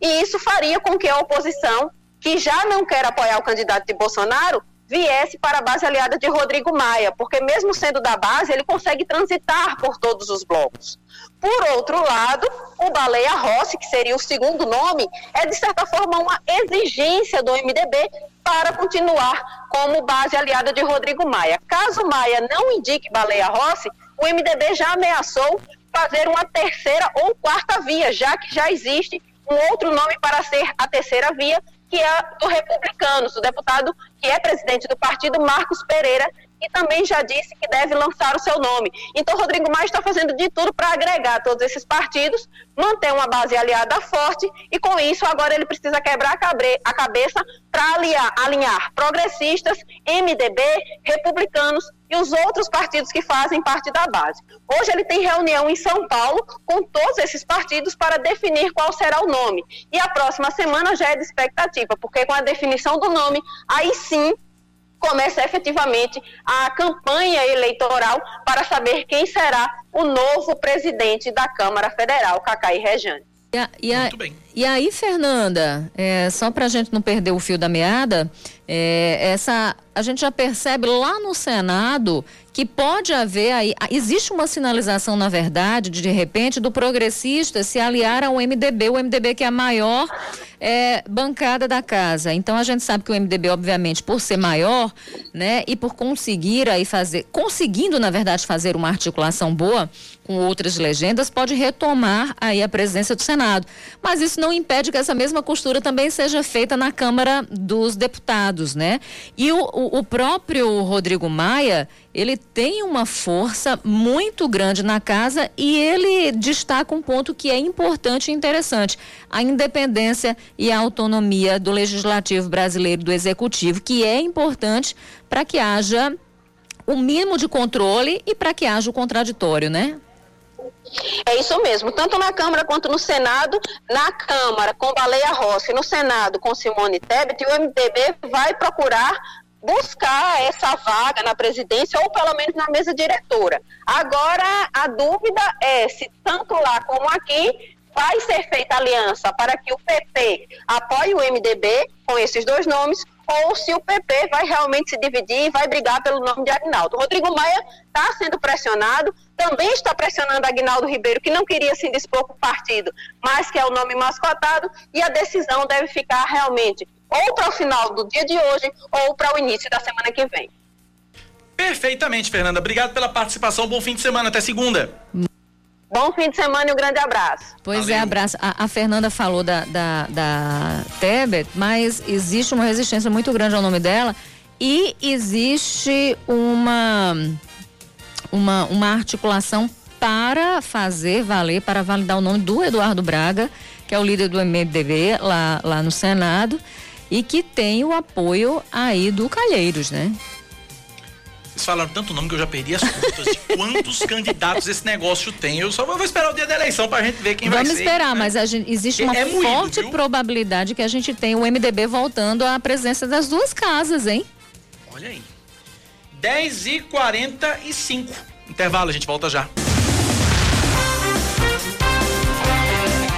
E isso faria com que a oposição, que já não quer apoiar o candidato de Bolsonaro, viesse para a base aliada de Rodrigo Maia, porque mesmo sendo da base, ele consegue transitar por todos os blocos. Por outro lado, o Baleia Rossi, que seria o segundo nome, é de certa forma uma exigência do MDB para continuar como base aliada de Rodrigo Maia. Caso Maia não indique Baleia Rossi, o MDB já ameaçou fazer uma terceira ou quarta via, já que já existe um outro nome para ser a terceira via, que é do Republicanos, o deputado que é presidente do partido, Marcos Pereira, e também já disse que deve lançar o seu nome. Então, Rodrigo Maia está fazendo de tudo para agregar todos esses partidos, manter uma base aliada forte, e com isso, agora ele precisa quebrar a cabeça para alinhar progressistas, MDB, republicanos e os outros partidos que fazem parte da base. Hoje ele tem reunião em São Paulo com todos esses partidos para definir qual será o nome. E a próxima semana já é de expectativa, porque com a definição do nome, aí sim começa efetivamente a campanha eleitoral para saber quem será o novo presidente da Câmara Federal, Cacai Rejane. E a, e, a, E aí, Fernanda, é, só para a gente não perder o fio da meada, é, essa a gente já percebe lá no Senado que pode haver aí existe uma sinalização na verdade de, de repente do progressista se aliar ao MDB, o MDB que é a maior é, bancada da casa. Então a gente sabe que o MDB, obviamente, por ser maior, né, e por conseguir aí fazer, conseguindo na verdade fazer uma articulação boa com outras legendas, pode retomar aí a presidência do Senado. Mas isso não impede que essa mesma costura também seja feita na Câmara dos Deputados, né? E o, o, o próprio Rodrigo Maia, ele tem uma força muito grande na casa e ele destaca um ponto que é importante e interessante: a independência e a autonomia do legislativo brasileiro, do executivo, que é importante para que haja o mínimo de controle e para que haja o contraditório, né? É isso mesmo, tanto na Câmara quanto no Senado. Na Câmara, com Baleia Rossi, no Senado, com Simone Tebet, o MDB vai procurar buscar essa vaga na presidência ou pelo menos na mesa diretora. Agora, a dúvida é se tanto lá como aqui vai ser feita aliança para que o PP apoie o MDB com esses dois nomes ou se o PP vai realmente se dividir e vai brigar pelo nome de Agnaldo. Rodrigo Maia está sendo pressionado, também está pressionando Agnaldo Ribeiro, que não queria se dispor com o partido, mas que é o nome mais cotado, e a decisão deve ficar realmente ou para o final do dia de hoje ou para o início da semana que vem. Perfeitamente, Fernanda. Obrigado pela participação. Bom fim de semana. Até segunda. Bom fim de semana e um grande abraço. Pois é, Valeu. é, abraço. A, a, Fernanda falou da, da, da Tebet, mas existe uma resistência muito grande ao nome dela e existe uma, uma, uma articulação para fazer valer, para validar o nome do Eduardo Braga, que é o líder do MDB lá, lá no Senado, e que tem o apoio aí do Calheiros, né? Vocês falaram tanto nome que eu já perdi as contas de quantos candidatos esse negócio tem. Eu só vou esperar o dia da eleição pra gente ver quem Vamos vai ser. Vamos esperar, né? mas gente, existe uma é forte probabilidade que a gente tenha o MDB voltando à presença das duas casas, hein? Olha aí. 10 e 45 Intervalo, a gente volta já.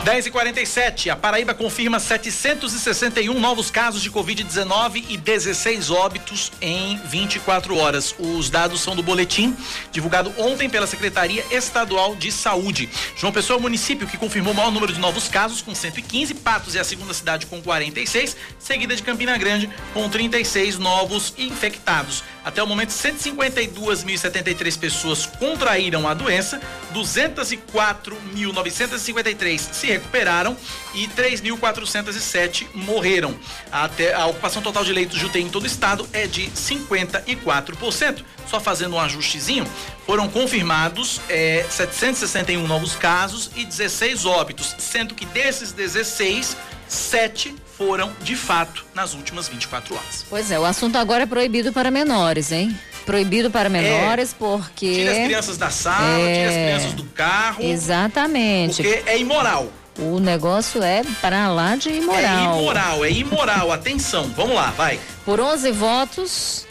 10 e 47 a Paraíba confirma 761 novos casos de Covid-19 e 16 óbitos em 24 horas. Os dados são do boletim divulgado ontem pela Secretaria Estadual de Saúde. João Pessoa é o município que confirmou o maior número de novos casos, com 115. Patos é a segunda cidade com 46, seguida de Campina Grande, com 36 novos infectados. Até o momento, 152.073 pessoas contraíram a doença, 204.953 se recuperaram e 3.407 morreram. Até a ocupação total de leitos de UTI em todo o estado é de 54%. Só fazendo um ajustezinho, foram confirmados é, 761 novos casos e 16 óbitos, sendo que desses 16, 7 foram de fato nas últimas 24 horas. Pois é, o assunto agora é proibido para menores, hein? Proibido para menores é, porque. Tira as crianças da sala, é, tira as crianças do carro. Exatamente. Porque é imoral. O negócio é para lá de imoral. É imoral, é imoral. Atenção, vamos lá, vai. Por 11 votos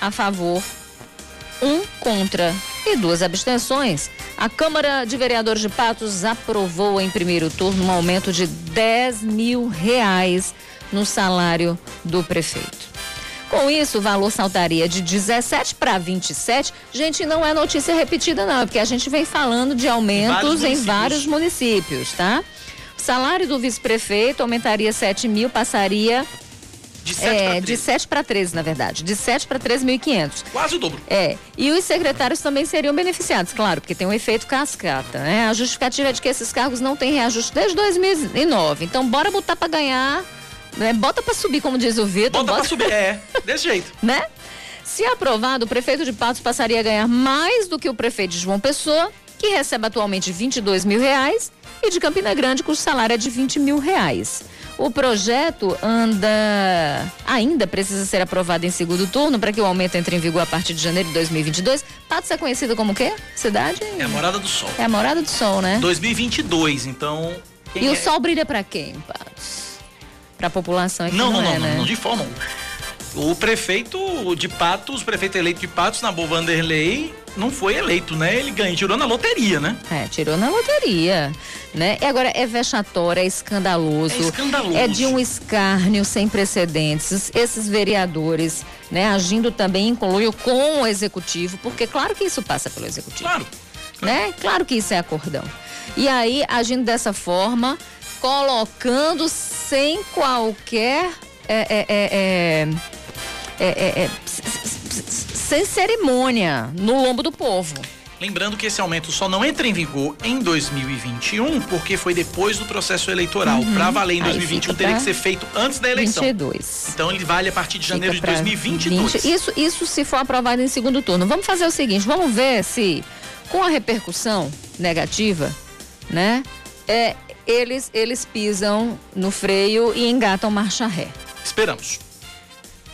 a favor, um contra e duas abstenções, a Câmara de Vereadores de Patos aprovou em primeiro turno um aumento de 10 mil reais no salário do prefeito. Com isso, o valor saltaria de 17 para 27. Gente, não é notícia repetida, não, é porque a gente vem falando de aumentos em vários, em vários municípios, tá? O salário do vice-prefeito aumentaria 7 mil, passaria de 7 é, para 13. De 7 para 13, na verdade. De 7 para 3.500. Quase o dobro. É. E os secretários também seriam beneficiados, claro, porque tem um efeito cascata, né? A justificativa é de que esses cargos não têm reajuste desde 2009. Então, bora botar para ganhar, né? Bota para subir, como diz o Vitor. Bota, bota... para subir, é. Desse jeito. né? Se aprovado, o prefeito de Patos passaria a ganhar mais do que o prefeito de João Pessoa, que recebe atualmente 22 mil reais, e de Campina Grande, cujo salário é de 20 mil reais. O projeto anda ainda precisa ser aprovado em segundo turno para que o aumento entre em vigor a partir de janeiro de 2022. Patos é conhecida como quê? Cidade? É a Morada do Sol. É a Morada do Sol, né? 2022, então. E é? o sol brilha para quem, Patos? Para a população aqui não, não, não, é, não, né? não, de forma O prefeito de Patos, o prefeito eleito de Patos, Nabu Vanderlei, não foi eleito, né? Ele ganhou, tirou na loteria, né? É, tirou na loteria, né? E agora é vexatório, é escandaloso. É escandaloso. É de um escárnio sem precedentes. Esses vereadores, né, agindo também em conluio com o executivo, porque claro que isso passa pelo executivo. Claro. Né? Claro que isso é acordão. E aí, agindo dessa forma, colocando sem qualquer é, é, é, é, é, é sem cerimônia no lombo do povo. Lembrando que esse aumento só não entra em vigor em 2021, porque foi depois do processo eleitoral. Uhum. Para valer em 2021 teria que ser feito antes da eleição. 22. Então ele vale a partir de janeiro de 2022. 20, isso, isso se for aprovado em segundo turno. Vamos fazer o seguinte, vamos ver se com a repercussão negativa, né? É, eles eles pisam no freio e engatam marcha ré. Esperamos.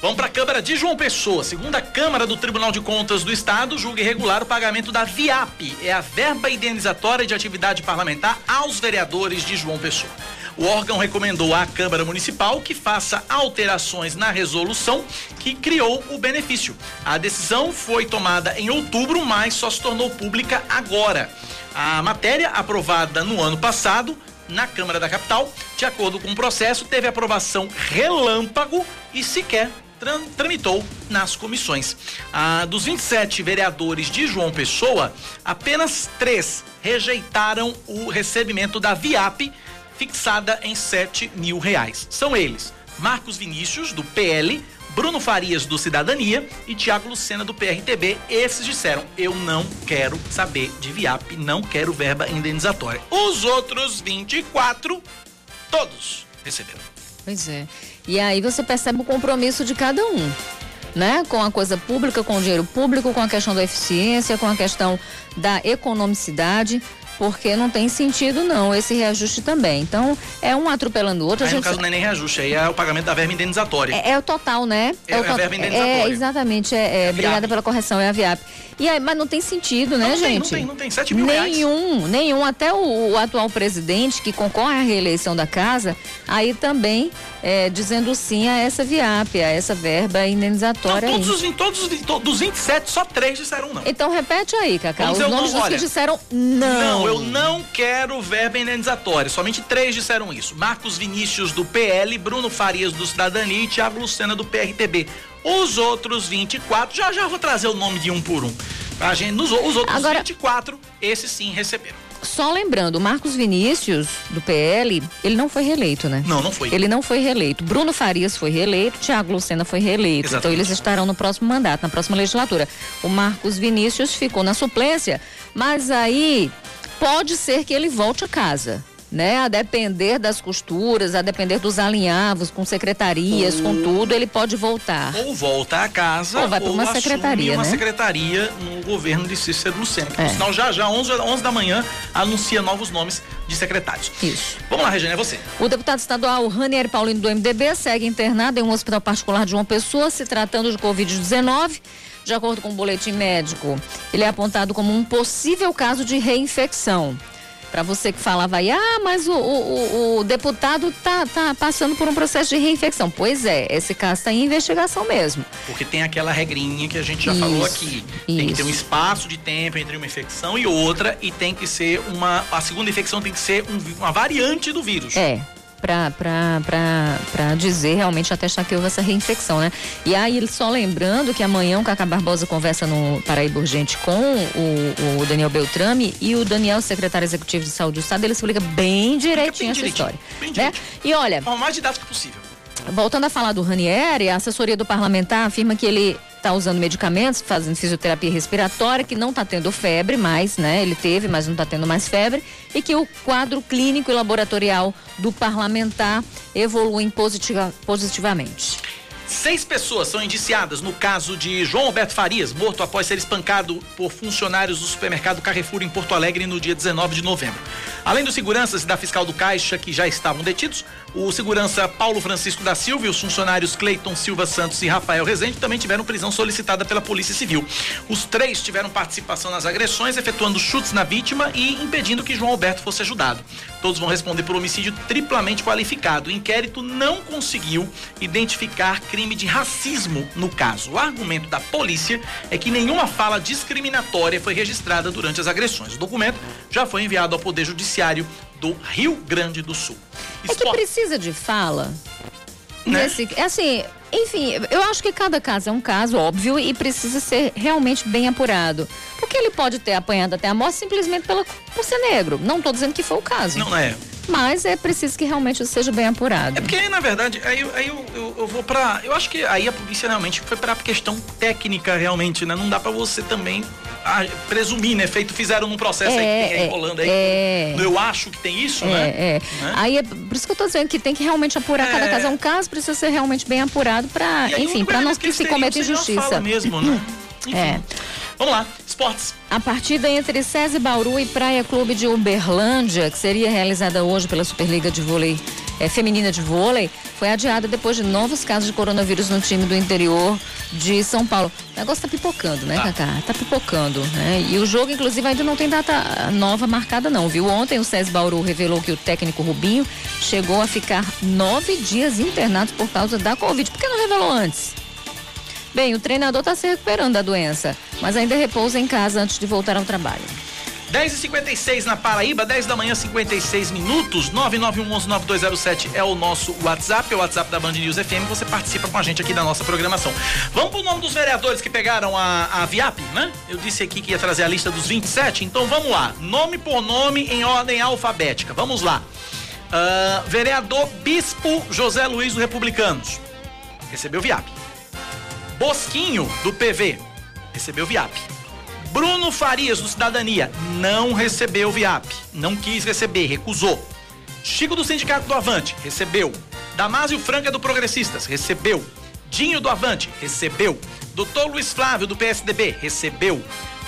Vamos para a Câmara de João Pessoa. Segunda Câmara do Tribunal de Contas do Estado julga irregular o pagamento da VIAP, é a verba indenizatória de atividade parlamentar aos vereadores de João Pessoa. O órgão recomendou à Câmara Municipal que faça alterações na resolução que criou o benefício. A decisão foi tomada em outubro, mas só se tornou pública agora. A matéria, aprovada no ano passado, na Câmara da Capital, de acordo com o processo, teve aprovação relâmpago e sequer tramitou nas comissões. Ah, dos 27 vereadores de João Pessoa, apenas três rejeitaram o recebimento da VIAP, fixada em 7 mil reais. São eles: Marcos Vinícius, do PL, Bruno Farias, do Cidadania, e Tiago Lucena, do PRTB. Esses disseram: eu não quero saber de VIAP, não quero verba indenizatória. Os outros 24, todos receberam. Pois é. E aí você percebe o compromisso de cada um. Né? Com a coisa pública, com o dinheiro público, com a questão da eficiência, com a questão da economicidade porque não tem sentido não esse reajuste também. Então, é um atropelando o outro. Aí, gente... no caso não é nem reajuste, aí é o pagamento da verba indenizatória. É, é o total, né? É, é, o to... a verba indenizatória. É, exatamente, é, é obrigada pela correção, é a VIAP. E aí, mas não tem sentido, né, não, gente? Tem, não tem, não tem, 7 mil Nenhum, reais. nenhum. Até o, o, atual presidente, que concorre à reeleição da casa, aí também é, dizendo sim a essa VIAP, a essa verba indenizatória. Então, todos, os, todos os, dos 27, só três disseram não. Então repete aí, Cacá, os nomes dos que disseram não. Não, eu não quero verba indenizatória. Somente três disseram isso. Marcos Vinícius do PL, Bruno Farias do Cidadania e Tiago Lucena do PRTB. Os outros 24, já já vou trazer o nome de um por um. A gente, nos, os outros Agora, 24, esses sim receberam. Só lembrando, Marcos Vinícius, do PL, ele não foi reeleito, né? Não, não foi. Ele não foi reeleito. Bruno Farias foi reeleito, Tiago Lucena foi reeleito. Exatamente. Então eles estarão no próximo mandato, na próxima legislatura. O Marcos Vinícius ficou na suplência, mas aí pode ser que ele volte a casa né? A depender das costuras, a depender dos alinhavos com secretarias, ou, com tudo, ele pode voltar. Ou volta a casa, ou vai para uma secretaria, uma né? secretaria no governo de Cícero Lucena. É. Sinal, já já 11, 11 da manhã anuncia novos nomes de secretários. Isso. Vamos lá, Regina, é você. O deputado estadual Ranieri Paulino do MDB segue internado em um hospital particular de João Pessoa, se tratando de Covid-19. De acordo com o boletim médico, ele é apontado como um possível caso de reinfecção. Para você que falava aí, ah, mas o, o, o, deputado tá, tá passando por um processo de reinfecção. Pois é, esse caso está em investigação mesmo. Porque tem aquela regrinha que a gente já isso, falou aqui. Tem isso. que ter um espaço de tempo entre uma infecção e outra e tem que ser uma. A segunda infecção tem que ser um, uma variante do vírus. É para dizer realmente atestar que houve essa reinfecção, né? E aí, só lembrando que amanhã o Cacá Barbosa conversa no Paraíba Urgente com o, o Daniel Beltrame e o Daniel, secretário executivo de saúde do Estado, ele explica bem direitinho bem essa história. Bem né? E olha. O mais didático possível. Voltando a falar do Ranieri, a assessoria do parlamentar afirma que ele está usando medicamentos, fazendo fisioterapia respiratória, que não está tendo febre mais, né? Ele teve, mas não está tendo mais febre, e que o quadro clínico e laboratorial do parlamentar evolui positiva, positivamente. Seis pessoas são indiciadas no caso de João Alberto Farias, morto após ser espancado por funcionários do supermercado Carrefour em Porto Alegre no dia 19 de novembro. Além dos seguranças e da fiscal do Caixa, que já estavam detidos, o segurança Paulo Francisco da Silva e os funcionários Cleiton Silva Santos e Rafael Rezende também tiveram prisão solicitada pela Polícia Civil. Os três tiveram participação nas agressões, efetuando chutes na vítima e impedindo que João Alberto fosse ajudado. Todos vão responder por homicídio triplamente qualificado. O inquérito não conseguiu identificar crime de racismo no caso. O argumento da polícia é que nenhuma fala discriminatória foi registrada durante as agressões. O documento já foi enviado ao Poder Judiciário do Rio Grande do Sul. É que precisa de fala. Né? Nesse, é assim, enfim, eu acho que cada caso é um caso, óbvio, e precisa ser realmente bem apurado. Porque ele pode ter apanhado até a morte simplesmente pela, por ser negro. Não estou dizendo que foi o caso. Não é. Mas é preciso que realmente seja bem apurado. É porque aí, na verdade, aí, aí eu, eu, eu vou para, Eu acho que aí a polícia realmente foi para questão técnica, realmente, né? Não dá para você também ah, presumir, né? Feito fizeram num processo é, aí que tem é, rolando aí. É, eu acho que tem isso, é, né? É. Né? Aí é por isso que eu tô dizendo que tem que realmente apurar cada é. caso. É um caso, precisa ser realmente bem apurado para, enfim, para não que se cometa injustiça. mesmo, né? Enfim. É. Vamos lá, esportes. A partida entre SESI Bauru e Praia Clube de Uberlândia, que seria realizada hoje pela Superliga de Vôlei é, Feminina de Vôlei, foi adiada depois de novos casos de coronavírus no time do interior de São Paulo. O negócio tá pipocando, né, tá. Cacá? Tá pipocando, né? E o jogo, inclusive, ainda não tem data nova marcada, não, viu? Ontem o SESI Bauru revelou que o técnico Rubinho chegou a ficar nove dias internado por causa da Covid. Por que não revelou antes? Bem, o treinador está se recuperando da doença, mas ainda repousa em casa antes de voltar ao trabalho. 10 e 56 na Paraíba, 10 da manhã, 56 minutos. 991119207 é o nosso WhatsApp, é o WhatsApp da Band News FM. Você participa com a gente aqui da nossa programação. Vamos pro nome dos vereadores que pegaram a, a VIAP, né? Eu disse aqui que ia trazer a lista dos 27, então vamos lá. Nome por nome em ordem alfabética. Vamos lá. Uh, vereador Bispo José Luiz do Republicanos. Recebeu VIAP. Bosquinho, do PV, recebeu VIAP. Bruno Farias, do Cidadania, não recebeu VIAP. Não quis receber, recusou. Chico do Sindicato do Avante, recebeu. Damásio Franca do Progressistas, recebeu. Dinho do Avante, recebeu. Doutor Luiz Flávio do PSDB, recebeu.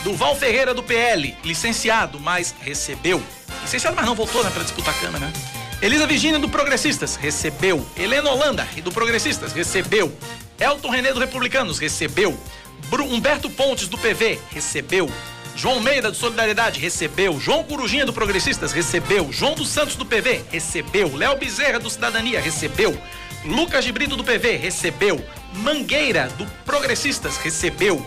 Duval Ferreira do PL, licenciado, mas recebeu. Licenciado, mas não voltou né, para disputar a Câmara, né? Elisa Virgínia do Progressistas, recebeu. Helena Holanda do Progressistas, recebeu. Elton René do Republicanos, recebeu. Humberto Pontes do PV, recebeu. João Meira do Solidariedade, recebeu. João Corujinha do Progressistas, recebeu. João dos Santos do PV, recebeu. Léo Bezerra do Cidadania, recebeu. Lucas de Brito do PV, recebeu. Mangueira do Progressistas, recebeu.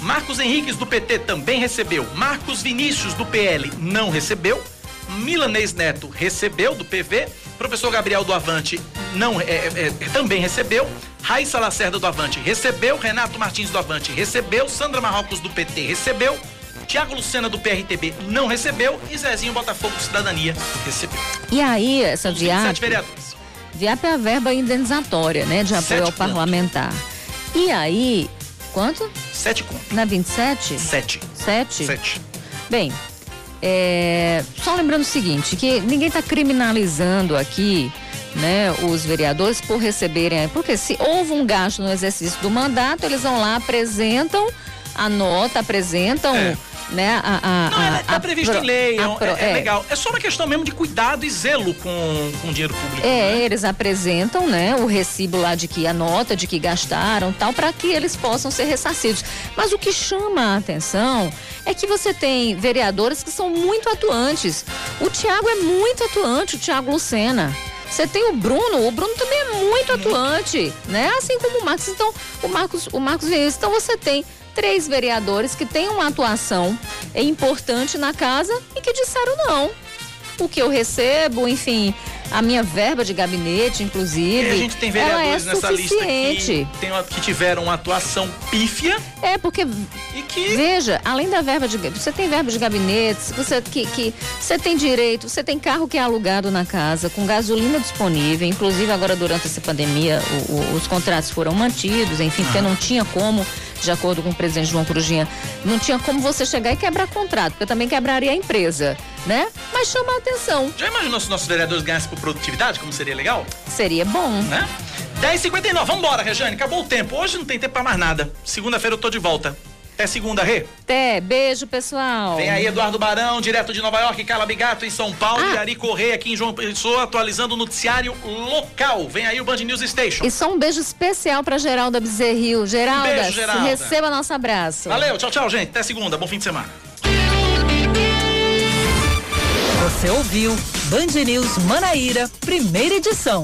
Marcos Henriques do PT também recebeu. Marcos Vinícius do PL não recebeu. Milanês Neto recebeu do PV. Professor Gabriel do Avante não é, é, é, também recebeu. Raíssa Lacerda do Avante recebeu. Renato Martins do Avante recebeu. Sandra Marrocos do PT recebeu. Tiago Lucena do PRTB não recebeu. E Zezinho Botafogo do Cidadania recebeu. E aí, essa VIAP. vereadores. VIAP é a verba indenizatória, né? De apoio Sete ao parlamentar. E aí, quanto? Sete conto. Na 27? Sete. Sete? Sete. Bem, é, só lembrando o seguinte, que ninguém está criminalizando aqui né, os vereadores por receberem, porque se houve um gasto no exercício do mandato, eles vão lá, apresentam a nota, apresentam é né? A, a, não, é, tá previsto pro, em lei, é, pro, é, é, legal. É só uma questão mesmo de cuidado e zelo com, com dinheiro público. É, né? eles apresentam, né, o recibo lá de que a nota de que gastaram, tal, para que eles possam ser ressarcidos. Mas o que chama a atenção é que você tem vereadores que são muito atuantes. O Tiago é muito atuante, o Tiago Lucena. Você tem o Bruno, o Bruno também é muito atuante, né? Assim como o Marcos. Então, o Marcos, o Marcos Vinícius. Então você tem três vereadores que têm uma atuação importante na casa e que disseram não. O que eu recebo, enfim, a minha verba de gabinete, inclusive. E a gente tem vereadores é nessa lista que, tem, que tiveram uma atuação pífia. É, porque. E que... Veja, além da verba de. Você tem verba de gabinete, você, que, que, você tem direito, você tem carro que é alugado na casa, com gasolina disponível. Inclusive, agora durante essa pandemia, o, o, os contratos foram mantidos, enfim, ah. porque não tinha como de acordo com o presidente João Corujinha, não tinha como você chegar e quebrar contrato, porque também quebraria a empresa, né? Mas chama a atenção. Já imaginou se nossos vereadores ganhassem por produtividade, como seria legal? Seria bom. Né? 10h59, vambora, Rejane, acabou o tempo. Hoje não tem tempo pra mais nada. Segunda-feira eu tô de volta. Até segunda, Rê. Até. Beijo, pessoal. Vem aí Eduardo Barão, direto de Nova York, Carla Bigato em São Paulo ah. e Ari Correia aqui em João Pessoa, atualizando o noticiário local. Vem aí o Band News Station. E só um beijo especial pra Geralda Bezerril. Geralda, um beijo, Geralda. receba nosso abraço. Valeu, tchau, tchau, gente. Até segunda. Bom fim de semana. Você ouviu Band News Manaíra, primeira edição.